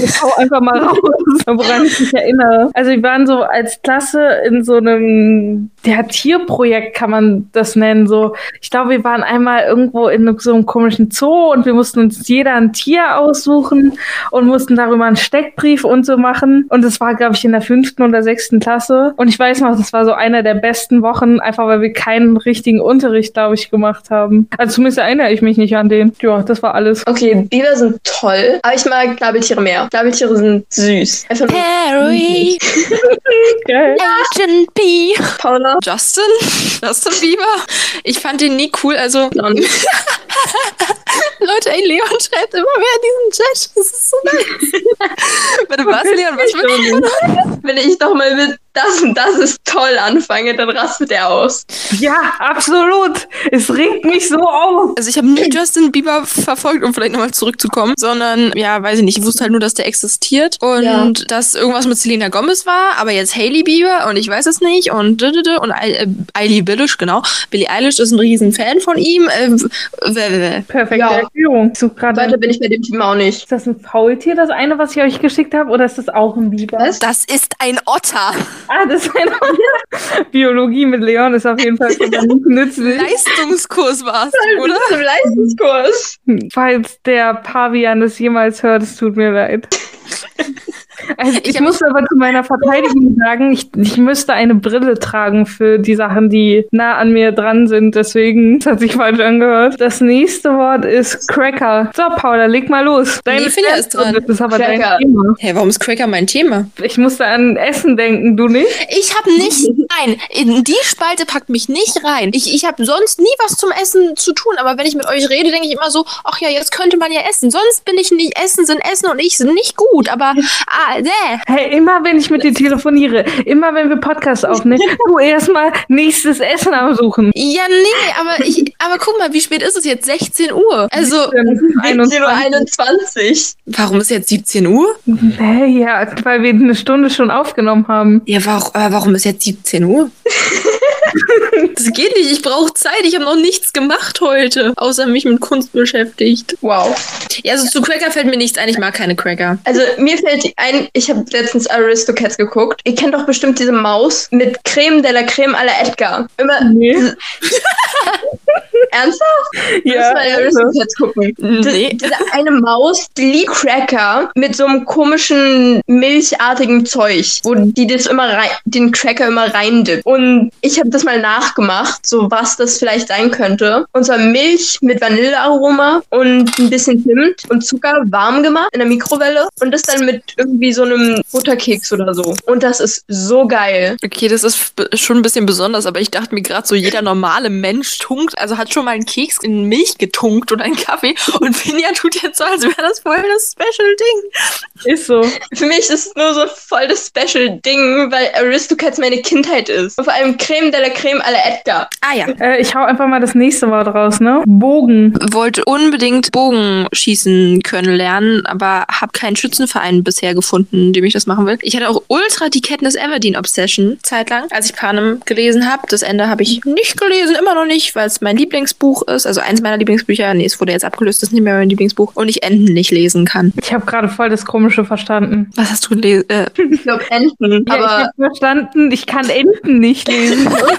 Ich hau einfach mal raus, woran ich mich erinnere. Also wir waren so als Klasse in so einem der Tierprojekt kann man das nennen. So, ich glaube, wir waren einmal irgendwo in so einem komischen Zoo und wir mussten uns jeder ein Tier aussuchen und mussten darüber einen Steckbrief und so machen. Und das war, glaube ich, in der fünften oder sechsten Klasse. Und ich weiß noch, das war so einer der besten Wochen, einfach weil wir keinen richtigen Unterricht, glaube ich, gemacht haben. Also zumindest erinnere ich mich nicht an den. Ja, das war alles.
Okay, Biber sind toll, aber ich mag Gabeltiere mehr. Gabeltiere sind süß. Einfach
Geil.
Agent P.
Paula.
Justin? Justin Bieber? Ich fand den nie cool. Also. Leute, ey, Leon schreibt immer mehr in diesen Chat. Das ist so nice. Warte, was, Leon? Was wird
Wenn ich doch mal mit das und das ist toll anfange, dann rastet er aus.
Ja, absolut. Es regt mich so auf.
Also ich habe nie Justin Bieber verfolgt, um vielleicht nochmal zurückzukommen, sondern ja, weiß ich nicht, ich wusste halt nur, dass der existiert und
Ja.
dass irgendwas mit Selena Gomez war, aber jetzt Hailey Bieber und ich weiß es nicht und und äh, Eilish Billish, genau. Billie Eilish ist ein riesen Fan von ihm. Äh,
Perfekte
Ja.
Erklärung.
Weiter bin ich bei dem Team auch nicht.
Ist das ein Faultier, das eine, was ich euch geschickt habe, oder ist das auch ein Biber?
Was?
das ist ein Otter.
Ah, das ist ein Biologie mit Leon ist auf jeden Fall schon mal nützlich.
Leistungskurs war's, oder?
Zum Leistungskurs.
Falls der Pavian es jemals hört, es tut mir leid. Also ich,
Ich
muss aber zu meiner Verteidigung sagen, ich, ich müsste eine Brille tragen für die Sachen, die nah an mir dran sind. Deswegen das hat sich falsch angehört. Das nächste Wort ist Cracker. So, Paula, leg mal los.
Nee, Finja ist dran.
Das ist aber
Cracker.
dein Thema.
Hä, warum ist Cracker mein Thema?
Ich musste an Essen denken, du nicht?
Ich habe nicht, nein, in die Spalte packt mich nicht rein. Ich, ich habe sonst nie was zum Essen zu tun, aber wenn ich mit euch rede, denke ich immer so, ach ja, jetzt könnte man ja essen. Sonst bin ich nicht, Essen sind Essen und ich sind nicht gut, aber, ah.
Hey, immer wenn ich mit dir telefoniere, immer wenn wir Podcast aufnehmen, du erstmal nächstes Essen aussuchen.
Ja, nee, aber ich, aber guck mal, wie spät ist es jetzt? 16 Uhr. Also,
17.21 Uhr. 21.
warum ist jetzt 17 Uhr?
Hey, ja, weil wir eine Stunde schon aufgenommen haben.
Ja, warum, aber warum ist jetzt 17 Uhr? das geht nicht, ich brauche Zeit. Ich habe noch nichts gemacht heute, außer mich mit Kunst beschäftigt.
Wow.
Ja, also zu Cracker fällt mir nichts ein. Ich mag keine Cracker.
Also mir fällt ein, ich habe letztens Aristocats geguckt. Ihr kennt doch bestimmt diese Maus mit Creme de la Creme à la Edgar. Immer
Nee.
ernsthaft? Ja, mal
also.
Aristocats gucken.
Nee.
Die- Diese eine Maus, die liebt Cracker mit so einem komischen milchartigen Zeug, wo die das immer rein, den Cracker immer reindippt. Und ich habe das mal nachgemacht, so was das vielleicht sein könnte. Und zwar Milch mit Vanillearoma und ein bisschen Zimt und Zucker warm gemacht in der Mikrowelle und das dann mit irgendwie so einem Butterkeks oder so. Und das ist so geil.
Okay, das ist schon ein bisschen besonders, aber ich dachte mir gerade so, jeder normale Mensch tunkt, also hat schon mal einen Keks in Milch getunkt oder einen Kaffee und Finja tut jetzt so, als wäre das voll das Special-Ding.
Ist so.
Für mich ist es nur so voll das Special-Ding, weil Aristocats meine Kindheit ist. Und vor allem Creme de la Creme à la Edgar.
Ah ja.
Äh, ich hau einfach mal das nächste Wort raus, ne? Bogen.
Wollte unbedingt Bogenschießen können lernen, aber habe keinen Schützenverein bisher gefunden, in dem ich das machen will. Ich hatte auch ultra die Katniss Everdeen Obsession zeitlang, als ich Panem gelesen habe. Das Ende habe ich nicht gelesen, immer noch nicht, weil es mein Lieblingsbuch ist. Also eins meiner Lieblingsbücher. Nee, es wurde jetzt abgelöst, das ist nicht mehr mein Lieblingsbuch. Und ich Enden nicht lesen kann.
Ich habe gerade voll das Komische verstanden.
Was hast du gelesen? Äh,
Ich glaube Enten.
Ja, ich
aber
habe verstanden, ich kann Enten nicht lesen.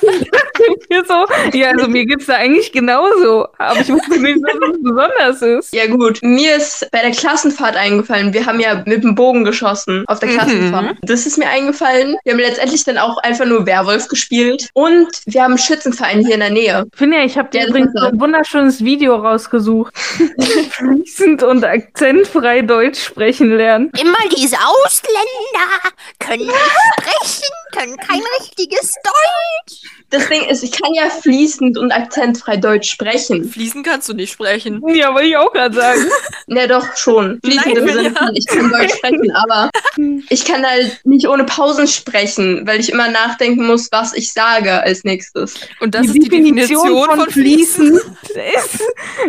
Mir so, ja, also mir geht's da eigentlich genauso. Aber ich wusste nicht, dass es besonders ist.
ja gut, mir ist bei der Klassenfahrt eingefallen. Wir haben ja mit dem Bogen geschossen auf der
Mhm.
Klassenfahrt. Das ist mir eingefallen. Wir haben letztendlich dann auch einfach nur Werwolf gespielt. Und wir haben einen Schützenverein hier in der Nähe.
Finja, ich habe dir übrigens ein wunderschönes Video rausgesucht. Fließend und akzentfrei Deutsch sprechen lernen.
Immer diese Ausländer können nicht sprechen, können kein richtiges Deutsch.
Das Ding ist, ich kann ja fließend und akzentfrei Deutsch sprechen.
Fließen kannst du nicht sprechen.
Ja, wollte ich auch gerade sagen.
Ja, doch, schon. Fließend im
Nein,
Sinne
ja.
von, ich kann Deutsch sprechen, aber ich kann halt nicht ohne Pausen sprechen, weil ich immer nachdenken muss, was ich sage als nächstes.
Und das
die
ist die Definition von Fließen.
ist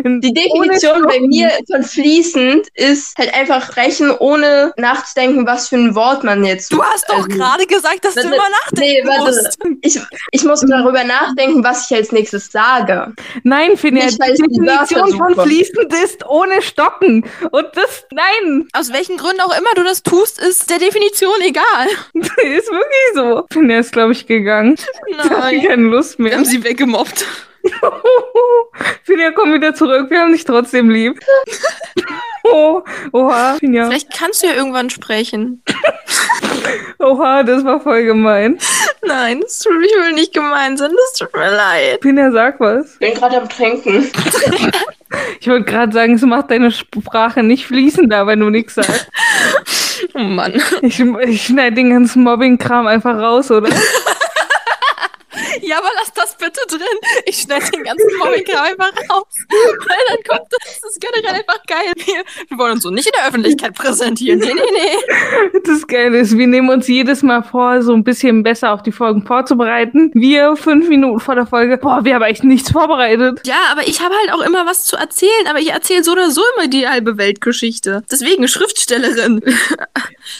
Die Definition bei mir von fließend ist halt einfach sprechen, ohne nachzudenken, was für ein Wort man jetzt
Du hast doch
Also-
gerade gesagt, dass du
Warte,
immer nachdenken
Nee, warte.
musst.
Ich, ich muss darüber nachdenken, was ich als nächstes sage.
Nein, Finja, die
ich
Definition von fließend ist ohne Stocken. Und das, nein,
Aus welchen Gründen auch immer du das tust, ist der Definition egal.
ist wirklich so. Finja ist, glaube ich, gegangen. Ich habe
Nein.
keine Lust
Wir
mehr.
haben sie weggemobbt.
Finja, komm wieder zurück. Wir haben dich trotzdem lieb. oh, oha, Finja.
Vielleicht kannst du ja irgendwann sprechen.
Oha, das war voll gemein.
Nein, das tut, ich will nicht gemein sein. Das tut mir leid.
Finja, sag was.
Ich bin gerade am Trinken.
Ich wollte gerade sagen, es macht deine Sprache nicht fließender, wenn du nichts sagst.
Oh Mann.
Ich, ich schneide den ganzen Mobbing-Kram einfach raus, oder?
Ja, aber lass das bitte drin. Ich schneide den ganzen Mobbing einfach raus. Weil dann kommt das. Das ist generell einfach geil. Wir, wir wollen uns so nicht in der Öffentlichkeit präsentieren. Nee, nee, nee.
Das Geile ist, wir nehmen uns jedes Mal vor, so ein bisschen besser auf die Folgen vorzubereiten. Wir fünf Minuten vor der Folge, boah, wir haben echt nichts vorbereitet.
Ja, aber ich habe halt auch immer was zu erzählen. Aber ich erzähle so oder so immer die halbe Weltgeschichte. Deswegen Schriftstellerin.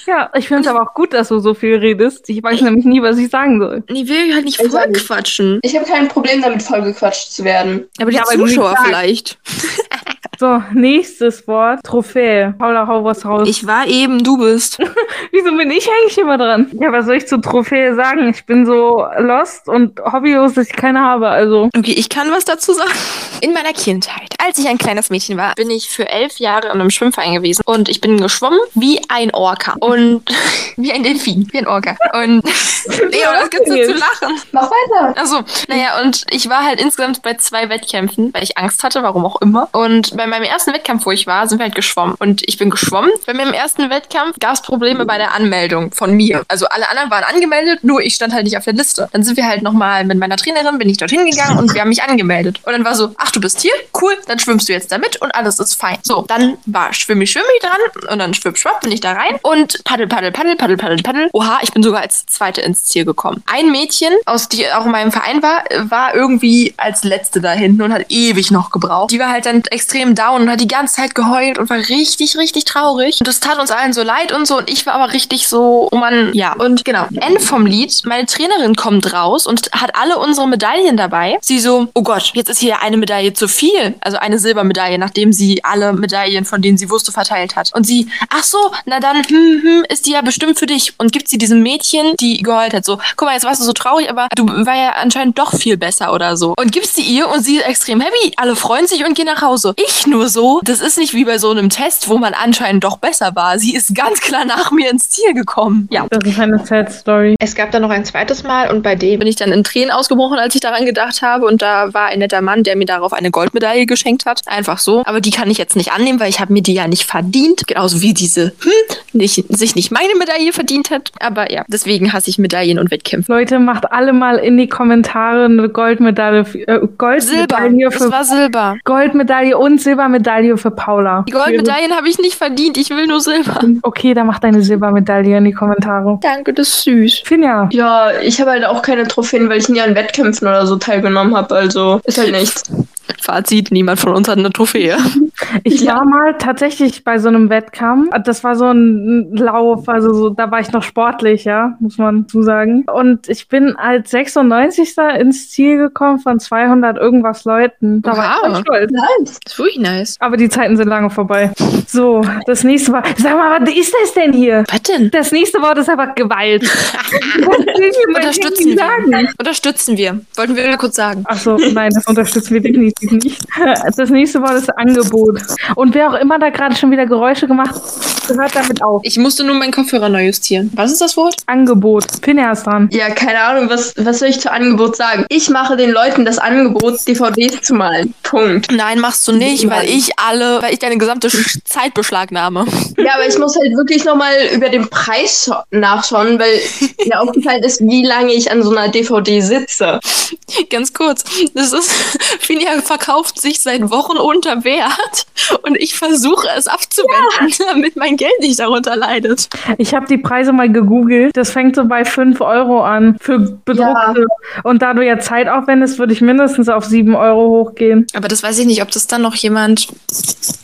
Ja, ich finde es aber auch gut, dass du so viel redest. Ich weiß nämlich nie, was ich sagen soll.
Nee, will halt nicht
Ich
voll
sag nicht.
quatschen.
Ich habe kein Problem damit, vollgequatscht zu werden.
Aber die
Ja,
Zuschauer vielleicht.
So, nächstes Wort. Trophäe. Paula, hau was raus.
Ich war eben, du bist.
Wieso bin ich eigentlich immer dran? Ja, was soll ich zu Trophäe sagen? Ich bin so lost und hobbylos, dass ich keine habe. Also,
Okay, ich kann was dazu sagen. In meiner Kindheit, als ich ein kleines Mädchen war, bin ich für elf Jahre in einem Schwimmverein gewesen und ich bin geschwommen wie ein Orca und wie ein Delfin, wie ein Orca. Und Leo, das gibt's nur zu lachen.
Mach weiter.
Also, naja, und ich war halt insgesamt bei zwei Wettkämpfen, weil ich Angst hatte, warum auch immer. Und bei meinem ersten Wettkampf, wo ich war, sind wir halt geschwommen. Und ich bin geschwommen. Bei meinem ersten Wettkampf gab es Probleme bei der Anmeldung von mir. Also alle anderen waren angemeldet, nur ich stand halt nicht auf der Liste. Dann sind wir halt nochmal mit meiner Trainerin, bin ich dorthin gegangen und wir haben mich angemeldet. Und dann war so, ach, du bist hier? Cool, dann schwimmst du jetzt damit und alles ist fein. So, dann war schwimmi, schwimmi dran und dann schwipp, schwapp, bin ich da rein und paddel, paddel, paddel, paddel, paddel, paddel. Oha, ich bin sogar als Zweite ins Ziel gekommen. Ein Mädchen, aus die auch in meinem Verein war, war irgendwie als Letzte da hinten und hat ewig noch gebraucht. Die war halt dann extrem down und hat die ganze Zeit geheult und war richtig, richtig traurig. Und das tat uns allen so leid und so. Und ich war aber richtig so, oh Mann, ja. Und genau, Ende vom Lied, meine Trainerin kommt raus und hat alle unsere Medaillen dabei. Sie so, oh Gott, jetzt ist hier eine Medaille zu viel. Also eine Silbermedaille, nachdem sie alle Medaillen, von denen sie wusste, verteilt hat. Und sie, ach so, na dann, hm, hm, ist die ja bestimmt für dich. Und gibt sie diesem Mädchen, die geheult hat, so, guck mal, jetzt warst du so traurig, aber du war ja anscheinend doch viel besser oder so. Und gibt sie ihr und sie ist extrem happy. Alle freuen sich und gehen nach Hause. Ich nur so, das ist nicht wie bei so einem Test, wo man anscheinend doch besser war. Sie ist ganz klar nach mir ins Ziel gekommen. Ja.
das ist eine Sad Story.
Es gab dann noch ein zweites Mal und bei dem
Bin ich dann in Tränen ausgebrochen, als ich daran gedacht habe. Und da war ein netter Mann, der mir darauf eine Goldmedaille geschenkt hat. Einfach so. Aber die kann ich jetzt nicht annehmen, weil ich habe mir die ja nicht verdient. Genauso wie diese, hm, nicht, sich nicht meine Medaille verdient hat. Aber ja, deswegen hasse ich Medaillen und Wettkämpfe.
Leute, macht alle mal in die Kommentare eine Goldmedaille, für- äh,
Silber.
Goldmedaille
Es
für
war Silber.
Goldmedaille und Silbermedaille für Paula.
Die Goldmedaillen habe ich nicht verdient. Ich will nur Silber.
Okay, dann mach deine Silbermedaille in die Kommentare.
Danke, das ist süß.
Finja,
Ja, ich habe halt auch keine Trophäen, weil ich nie an Wettkämpfen oder so teilgenommen habe. Also ist halt nichts.
Fazit, niemand von uns hat eine Trophäe.
Ich war mal tatsächlich bei so einem Wettkampf. Das war so ein Lauf, also so, da war ich noch sportlich, ja, muss man zusagen. Und ich bin als 96. ins Ziel gekommen von 200 irgendwas Leuten. Da war ich
Wow.
stolz.
Nice.
Das ist wirklich nice.
Aber die Zeiten sind lange vorbei. So, das nächste war. Sag mal, was ist das denn hier?
Was denn?
Das nächste Wort ist aber Gewalt.
Unterstützen wir. Unterstützen wir. Wollten wir nur kurz sagen.
Ach so, nein, das unterstützen wir definitiv nicht. Das nächste Wort ist Angebot. Und wer auch immer da gerade schon wieder Geräusche gemacht hat, hört damit auf.
Ich musste nur meinen Kopfhörer neu justieren. Was ist das Wort?
Angebot. Finja ist dran.
Ja, keine Ahnung, was, was soll ich zu Angebot sagen? Ich mache den Leuten das Angebot, DVDs zu malen. Punkt.
Nein, machst du nicht, weil ich alle, weil ich deine gesamte Zeit beschlagnahme.
Ja, aber ich muss halt wirklich nochmal über den Preis scha- nachschauen, weil mir aufgefallen ist, wie lange ich an so einer DVD sitze.
Ganz kurz. Das ist, Finja verkauft sich seit Wochen unter Wert und ich versuche es abzuwenden, damit mein Geld nicht darunter leidet.
Ich habe die Preise mal gegoogelt. Das fängt so bei 5 Euro an für bedruckte. Und da du ja Zeit aufwendest, würde ich mindestens auf 7 Euro hochgehen.
Aber das weiß ich nicht, ob das dann noch jemand.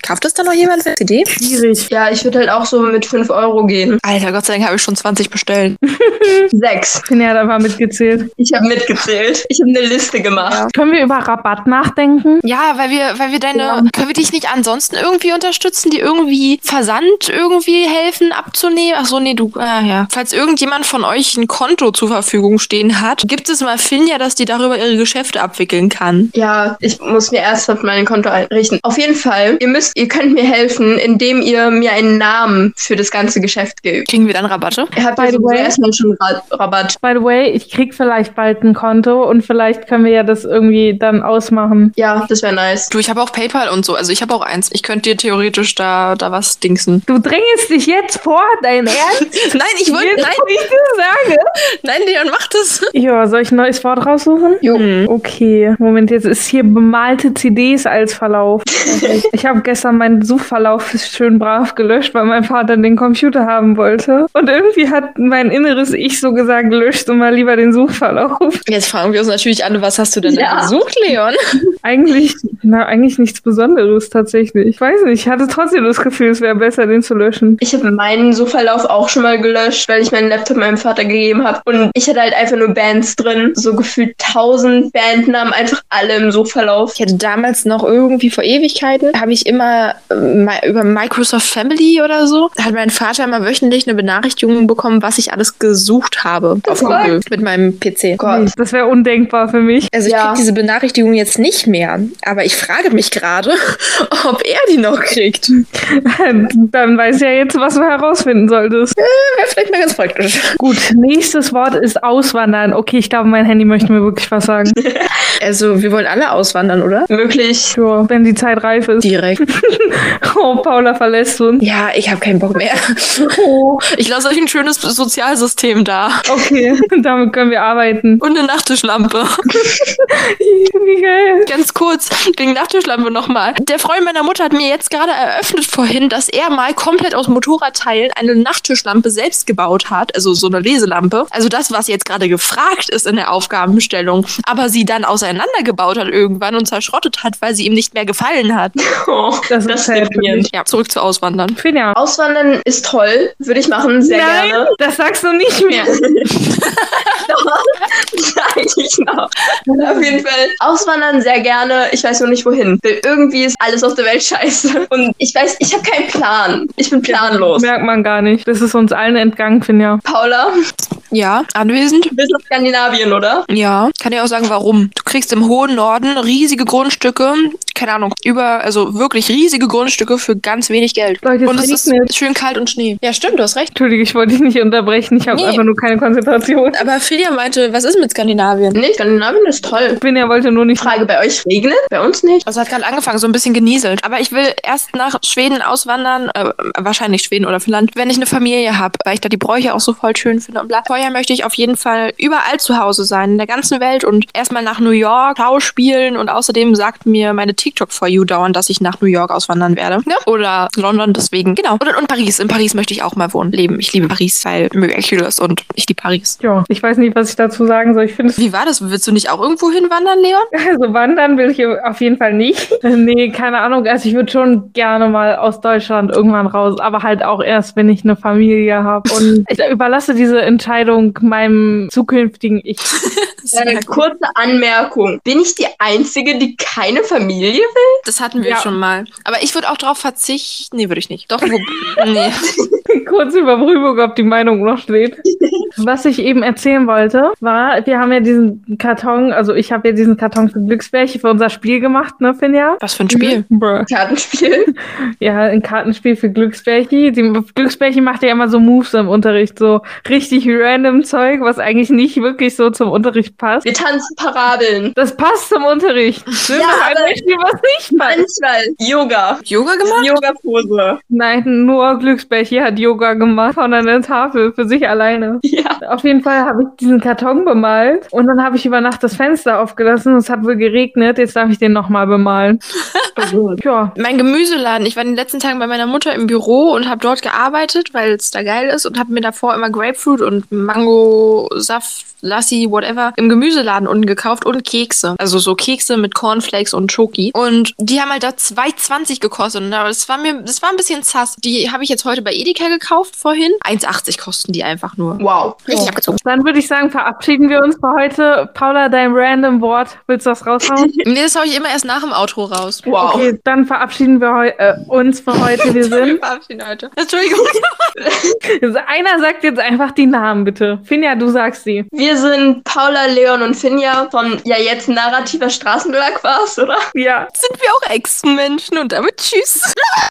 Kauft das dann noch jemand für CD?
Schwierig.
Ja, ich würde halt auch so mit 5 Euro gehen.
Alter, Gott sei Dank habe ich schon 20 bestellt.
Sechs.
Finja hat einfach mitgezählt.
Ich habe mitgezählt. Ich habe eine Liste gemacht.
Können wir über Rabatt nachdenken?
Ja, weil wir, weil wir deine.
Ja.
Können wir dich nicht ansonsten irgendwie unterstützen, die irgendwie Versand irgendwie helfen abzunehmen? Ach so, nee, du. Ah, ja. Falls irgendjemand von euch ein Konto zur Verfügung stehen hat, gibt es mal Finja, dass die darüber ihre Geschäfte abwickeln kann.
Ja, ich muss mir ernsthaft mein Konto einrichten. Auf jeden Fall, ihr müsst, ihr könnt mir helfen, indem ihr mir einen Namen für das ganze Geschäft gebt.
Kriegen wir dann Rabatte?
Ihr habt
By
ja
the way-
erstmal schon Ra Rabatt.
By the way, ich krieg vielleicht bald ein Konto und vielleicht können wir ja das irgendwie dann ausmachen.
Ja, das wäre nice.
Du, ich habe auch PayPal und so. Also ich habe auch eins. Ich könnte dir theoretisch da, da was dingsen.
Du drängst dich jetzt vor, dein Ernst?
Nein, ich wollte.
Jetzt,
Nein,
wo ich das sage.
nein, Leon, mach das.
Ja, soll ich ein neues Wort raussuchen?
Jo.
Hm.
Okay, Moment, jetzt ist hier bemalte CDs als Verlauf. Ich habe gestern meinen Suchverlauf schön brav gelöscht, weil mein Vater den Computer haben wollte. Und irgendwie hat mein inneres Ich so gesagt, löscht du mal lieber den Suchverlauf.
Jetzt fragen wir uns natürlich alle, was hast du denn
Ja.
da gesucht, Leon?
Eigentlich, na, eigentlich nichts Besonderes tatsächlich. Ich weiß nicht, ich hatte trotzdem das Gefühl, es wäre besser, den zu löschen.
Ich habe meinen Suchverlauf auch schon mal gelöscht, weil ich meinen Laptop meinem Vater gegeben habe. Und ich hatte halt einfach nur Bands drin. So gefühlt tausend Bandnamen, einfach alle im Suchverlauf.
Ich hatte damals noch irgendwie vor Ewigkeiten, habe ich immer äh, mi- über Microsoft Family oder so, hat mein Vater immer wöchentlich eine Benachrichtigung bekommen, was ich alles gesucht habe auf
What?
Google mit meinem PC.
Gott.
Das wäre undenkbar für mich.
Also ich
Ja.
kriege diese Benachrichtigung jetzt nicht mehr, aber ich frage mich gerade, ob er die noch kriegt.
Dann weiß ja jetzt, was du herausfinden solltest.
Wäre vielleicht mal ganz praktisch.
Gut, nächstes Wort ist auswandern. Okay, ich glaube, mein Handy möchte mir wirklich was sagen.
Also wir wollen alle auswandern, oder?
Möglich.
Ja, wenn die Zeit reif ist.
Direkt.
Oh, Paula verlässt uns.
Ja, ich habe keinen Bock mehr.
Oh,
Ich lasse euch ein schönes Sozialsystem da.
okay, damit können wir arbeiten.
Und eine Nachttischlampe.
Wie geil.
Ganz kurz, wegen Nachttischlampe nochmal. Der Freund meiner Mutter hat mir jetzt gerade eröffnet vorhin, dass er mal komplett aus Motorradteilen eine Nachttischlampe selbst gebaut hat. Also so eine Leselampe. Also das, was jetzt gerade gefragt ist in der Aufgabenstellung. Aber sie dann auseinandergebaut hat irgendwann und zerschrottet hat, weil sie ihm nicht mehr gefallen hat.
Oh,
Das
das
ist halt
deprimierend.
Ja, zurück zu Auswandern.
Finja.
Auswandern ist toll. Würde ich machen, sehr
Nein,
gerne.
das sagst du nicht mehr.
Sag ich noch. Auf jeden Fall. Auswandern sehr gerne. Ich weiß nur nicht wohin. Irgendwie ist alles auf der Welt scheiße. Und ich weiß, ich habe keinen Plan. Ich bin planlos.
Merkt man gar nicht. Das ist uns allen entgangen, Finja.
Paula,
Ja, anwesend?
du bist aus Skandinavien, oder?
Ja, kann dir auch sagen, warum. Du kriegst im hohen Norden riesige Grundstücke, keine Ahnung, über, also wirklich riesige Grundstücke für ganz wenig Geld.
Leute,
und es ist schön kalt und Schnee. Ja, stimmt, du hast recht.
Entschuldige, ich wollte dich nicht unterbrechen. Ich habe
Nee.
einfach nur keine Konzentration.
Aber Filia meinte, was ist mit Skandinavien?
Nee, Skandinavien ist toll.
Finja wollte nur nicht.
Frage, bei euch regnet? Bei uns nicht.
Also hat gerade angefangen, so ein bisschen genieselt. Aber ich will erst nach Schweden auswandern, äh, wahrscheinlich Schweden oder Finnland, wenn ich eine Familie habe, weil ich da die Bräuche auch so voll schön finde und bla. Vorher vorher möchte ich auf jeden Fall überall zu Hause sein, in der ganzen Welt und erstmal nach New York, Schauspielen und außerdem sagt mir meine TikTok for You dauernd, dass ich nach New York auswandern werde. Ja. Oder London, deswegen, genau. Und, und Paris. In Paris möchte ich auch mal wohnen, leben. Ich liebe Paris, weil Miracle ist und ich liebe Paris.
Ja, ich weiß nicht, was ich dazu sagen soll. Ich finde.
Wie war das? Willst du nicht auch irgendwo hinwandern, Leon?
Also wandern will ich auf jeden Fall nicht. nee, keine Ahnung. Also ich würde schon gerne mal aus Deutschland irgendwann raus, aber halt auch erst, wenn ich eine Familie habe. Und ich überlasse diese Entscheidung meinem zukünftigen Ich.
Eine kurze Anmerkung. Bin ich die Einzige, die keine Familie will?
Das hatten wir
Ja.
schon mal. Aber ich würde auch darauf verzichten. Nee, würde ich nicht. Doch, wo, nee.
Kurze Überprüfung, ob die Meinung noch steht. Was ich eben erzählen wollte, war, wir haben ja diesen Karton, also ich habe ja diesen Karton für Glücksbärchen für unser Spiel gemacht, ne, Finja?
Was für ein Spiel.
Bruh.
Kartenspiel?
Ja, ein Kartenspiel für Glücksbärchen. Die Glücksbärchen macht ja immer so Moves im Unterricht, so richtig random Zeug, was eigentlich nicht wirklich so zum Unterricht passt.
Wir tanzen Parabeln.
Das passt zum Unterricht. Nimm
Ja,
ein Beispiel, was nicht passt.
Manchmal Yoga.
Yoga gemacht?
Yoga-Pose.
Nein, nur Glücksbärchen hat Yoga gemacht von einer Tafel für sich alleine.
Ja.
Auf jeden Fall habe ich diesen Karton bemalt und dann habe ich über Nacht das Fenster aufgelassen. Es hat wohl geregnet. Jetzt darf ich den nochmal bemalen. Ja,
Mein Gemüseladen. Ich war in den letzten Tagen bei meiner Mutter im Büro und habe dort gearbeitet, weil es da geil ist und habe mir davor immer Grapefruit und Mango-Saft, Lassi, whatever, im Gemüseladen unten gekauft und Kekse. Also so Kekse mit Cornflakes und Schoki. Und die haben halt da 2,20 gekostet. Und das war mir, das war ein bisschen sass. Die habe ich jetzt heute bei Edeka gekauft vorhin. 1,80 kosten die einfach nur.
Wow.
Richtig abgezogen.
dann würde ich sagen, verabschieden wir uns für heute. Paula, dein random Wort. Willst du das raushauen?
Nee, das hau ich immer erst nach dem Outro raus.
Wow.
Okay, dann verabschieden wir heu äh, uns für heute. Wir
Wir
sind.
verabschieden heute. Entschuldigung.
Einer sagt jetzt einfach die Namen, bitte. Finja, du sagst sie.
Wir sind Paula, Leon und Finja von ja jetzt narrativer Straßenbelag war's, oder?
Ja.
Sind wir auch Ex-Menschen und damit tschüss.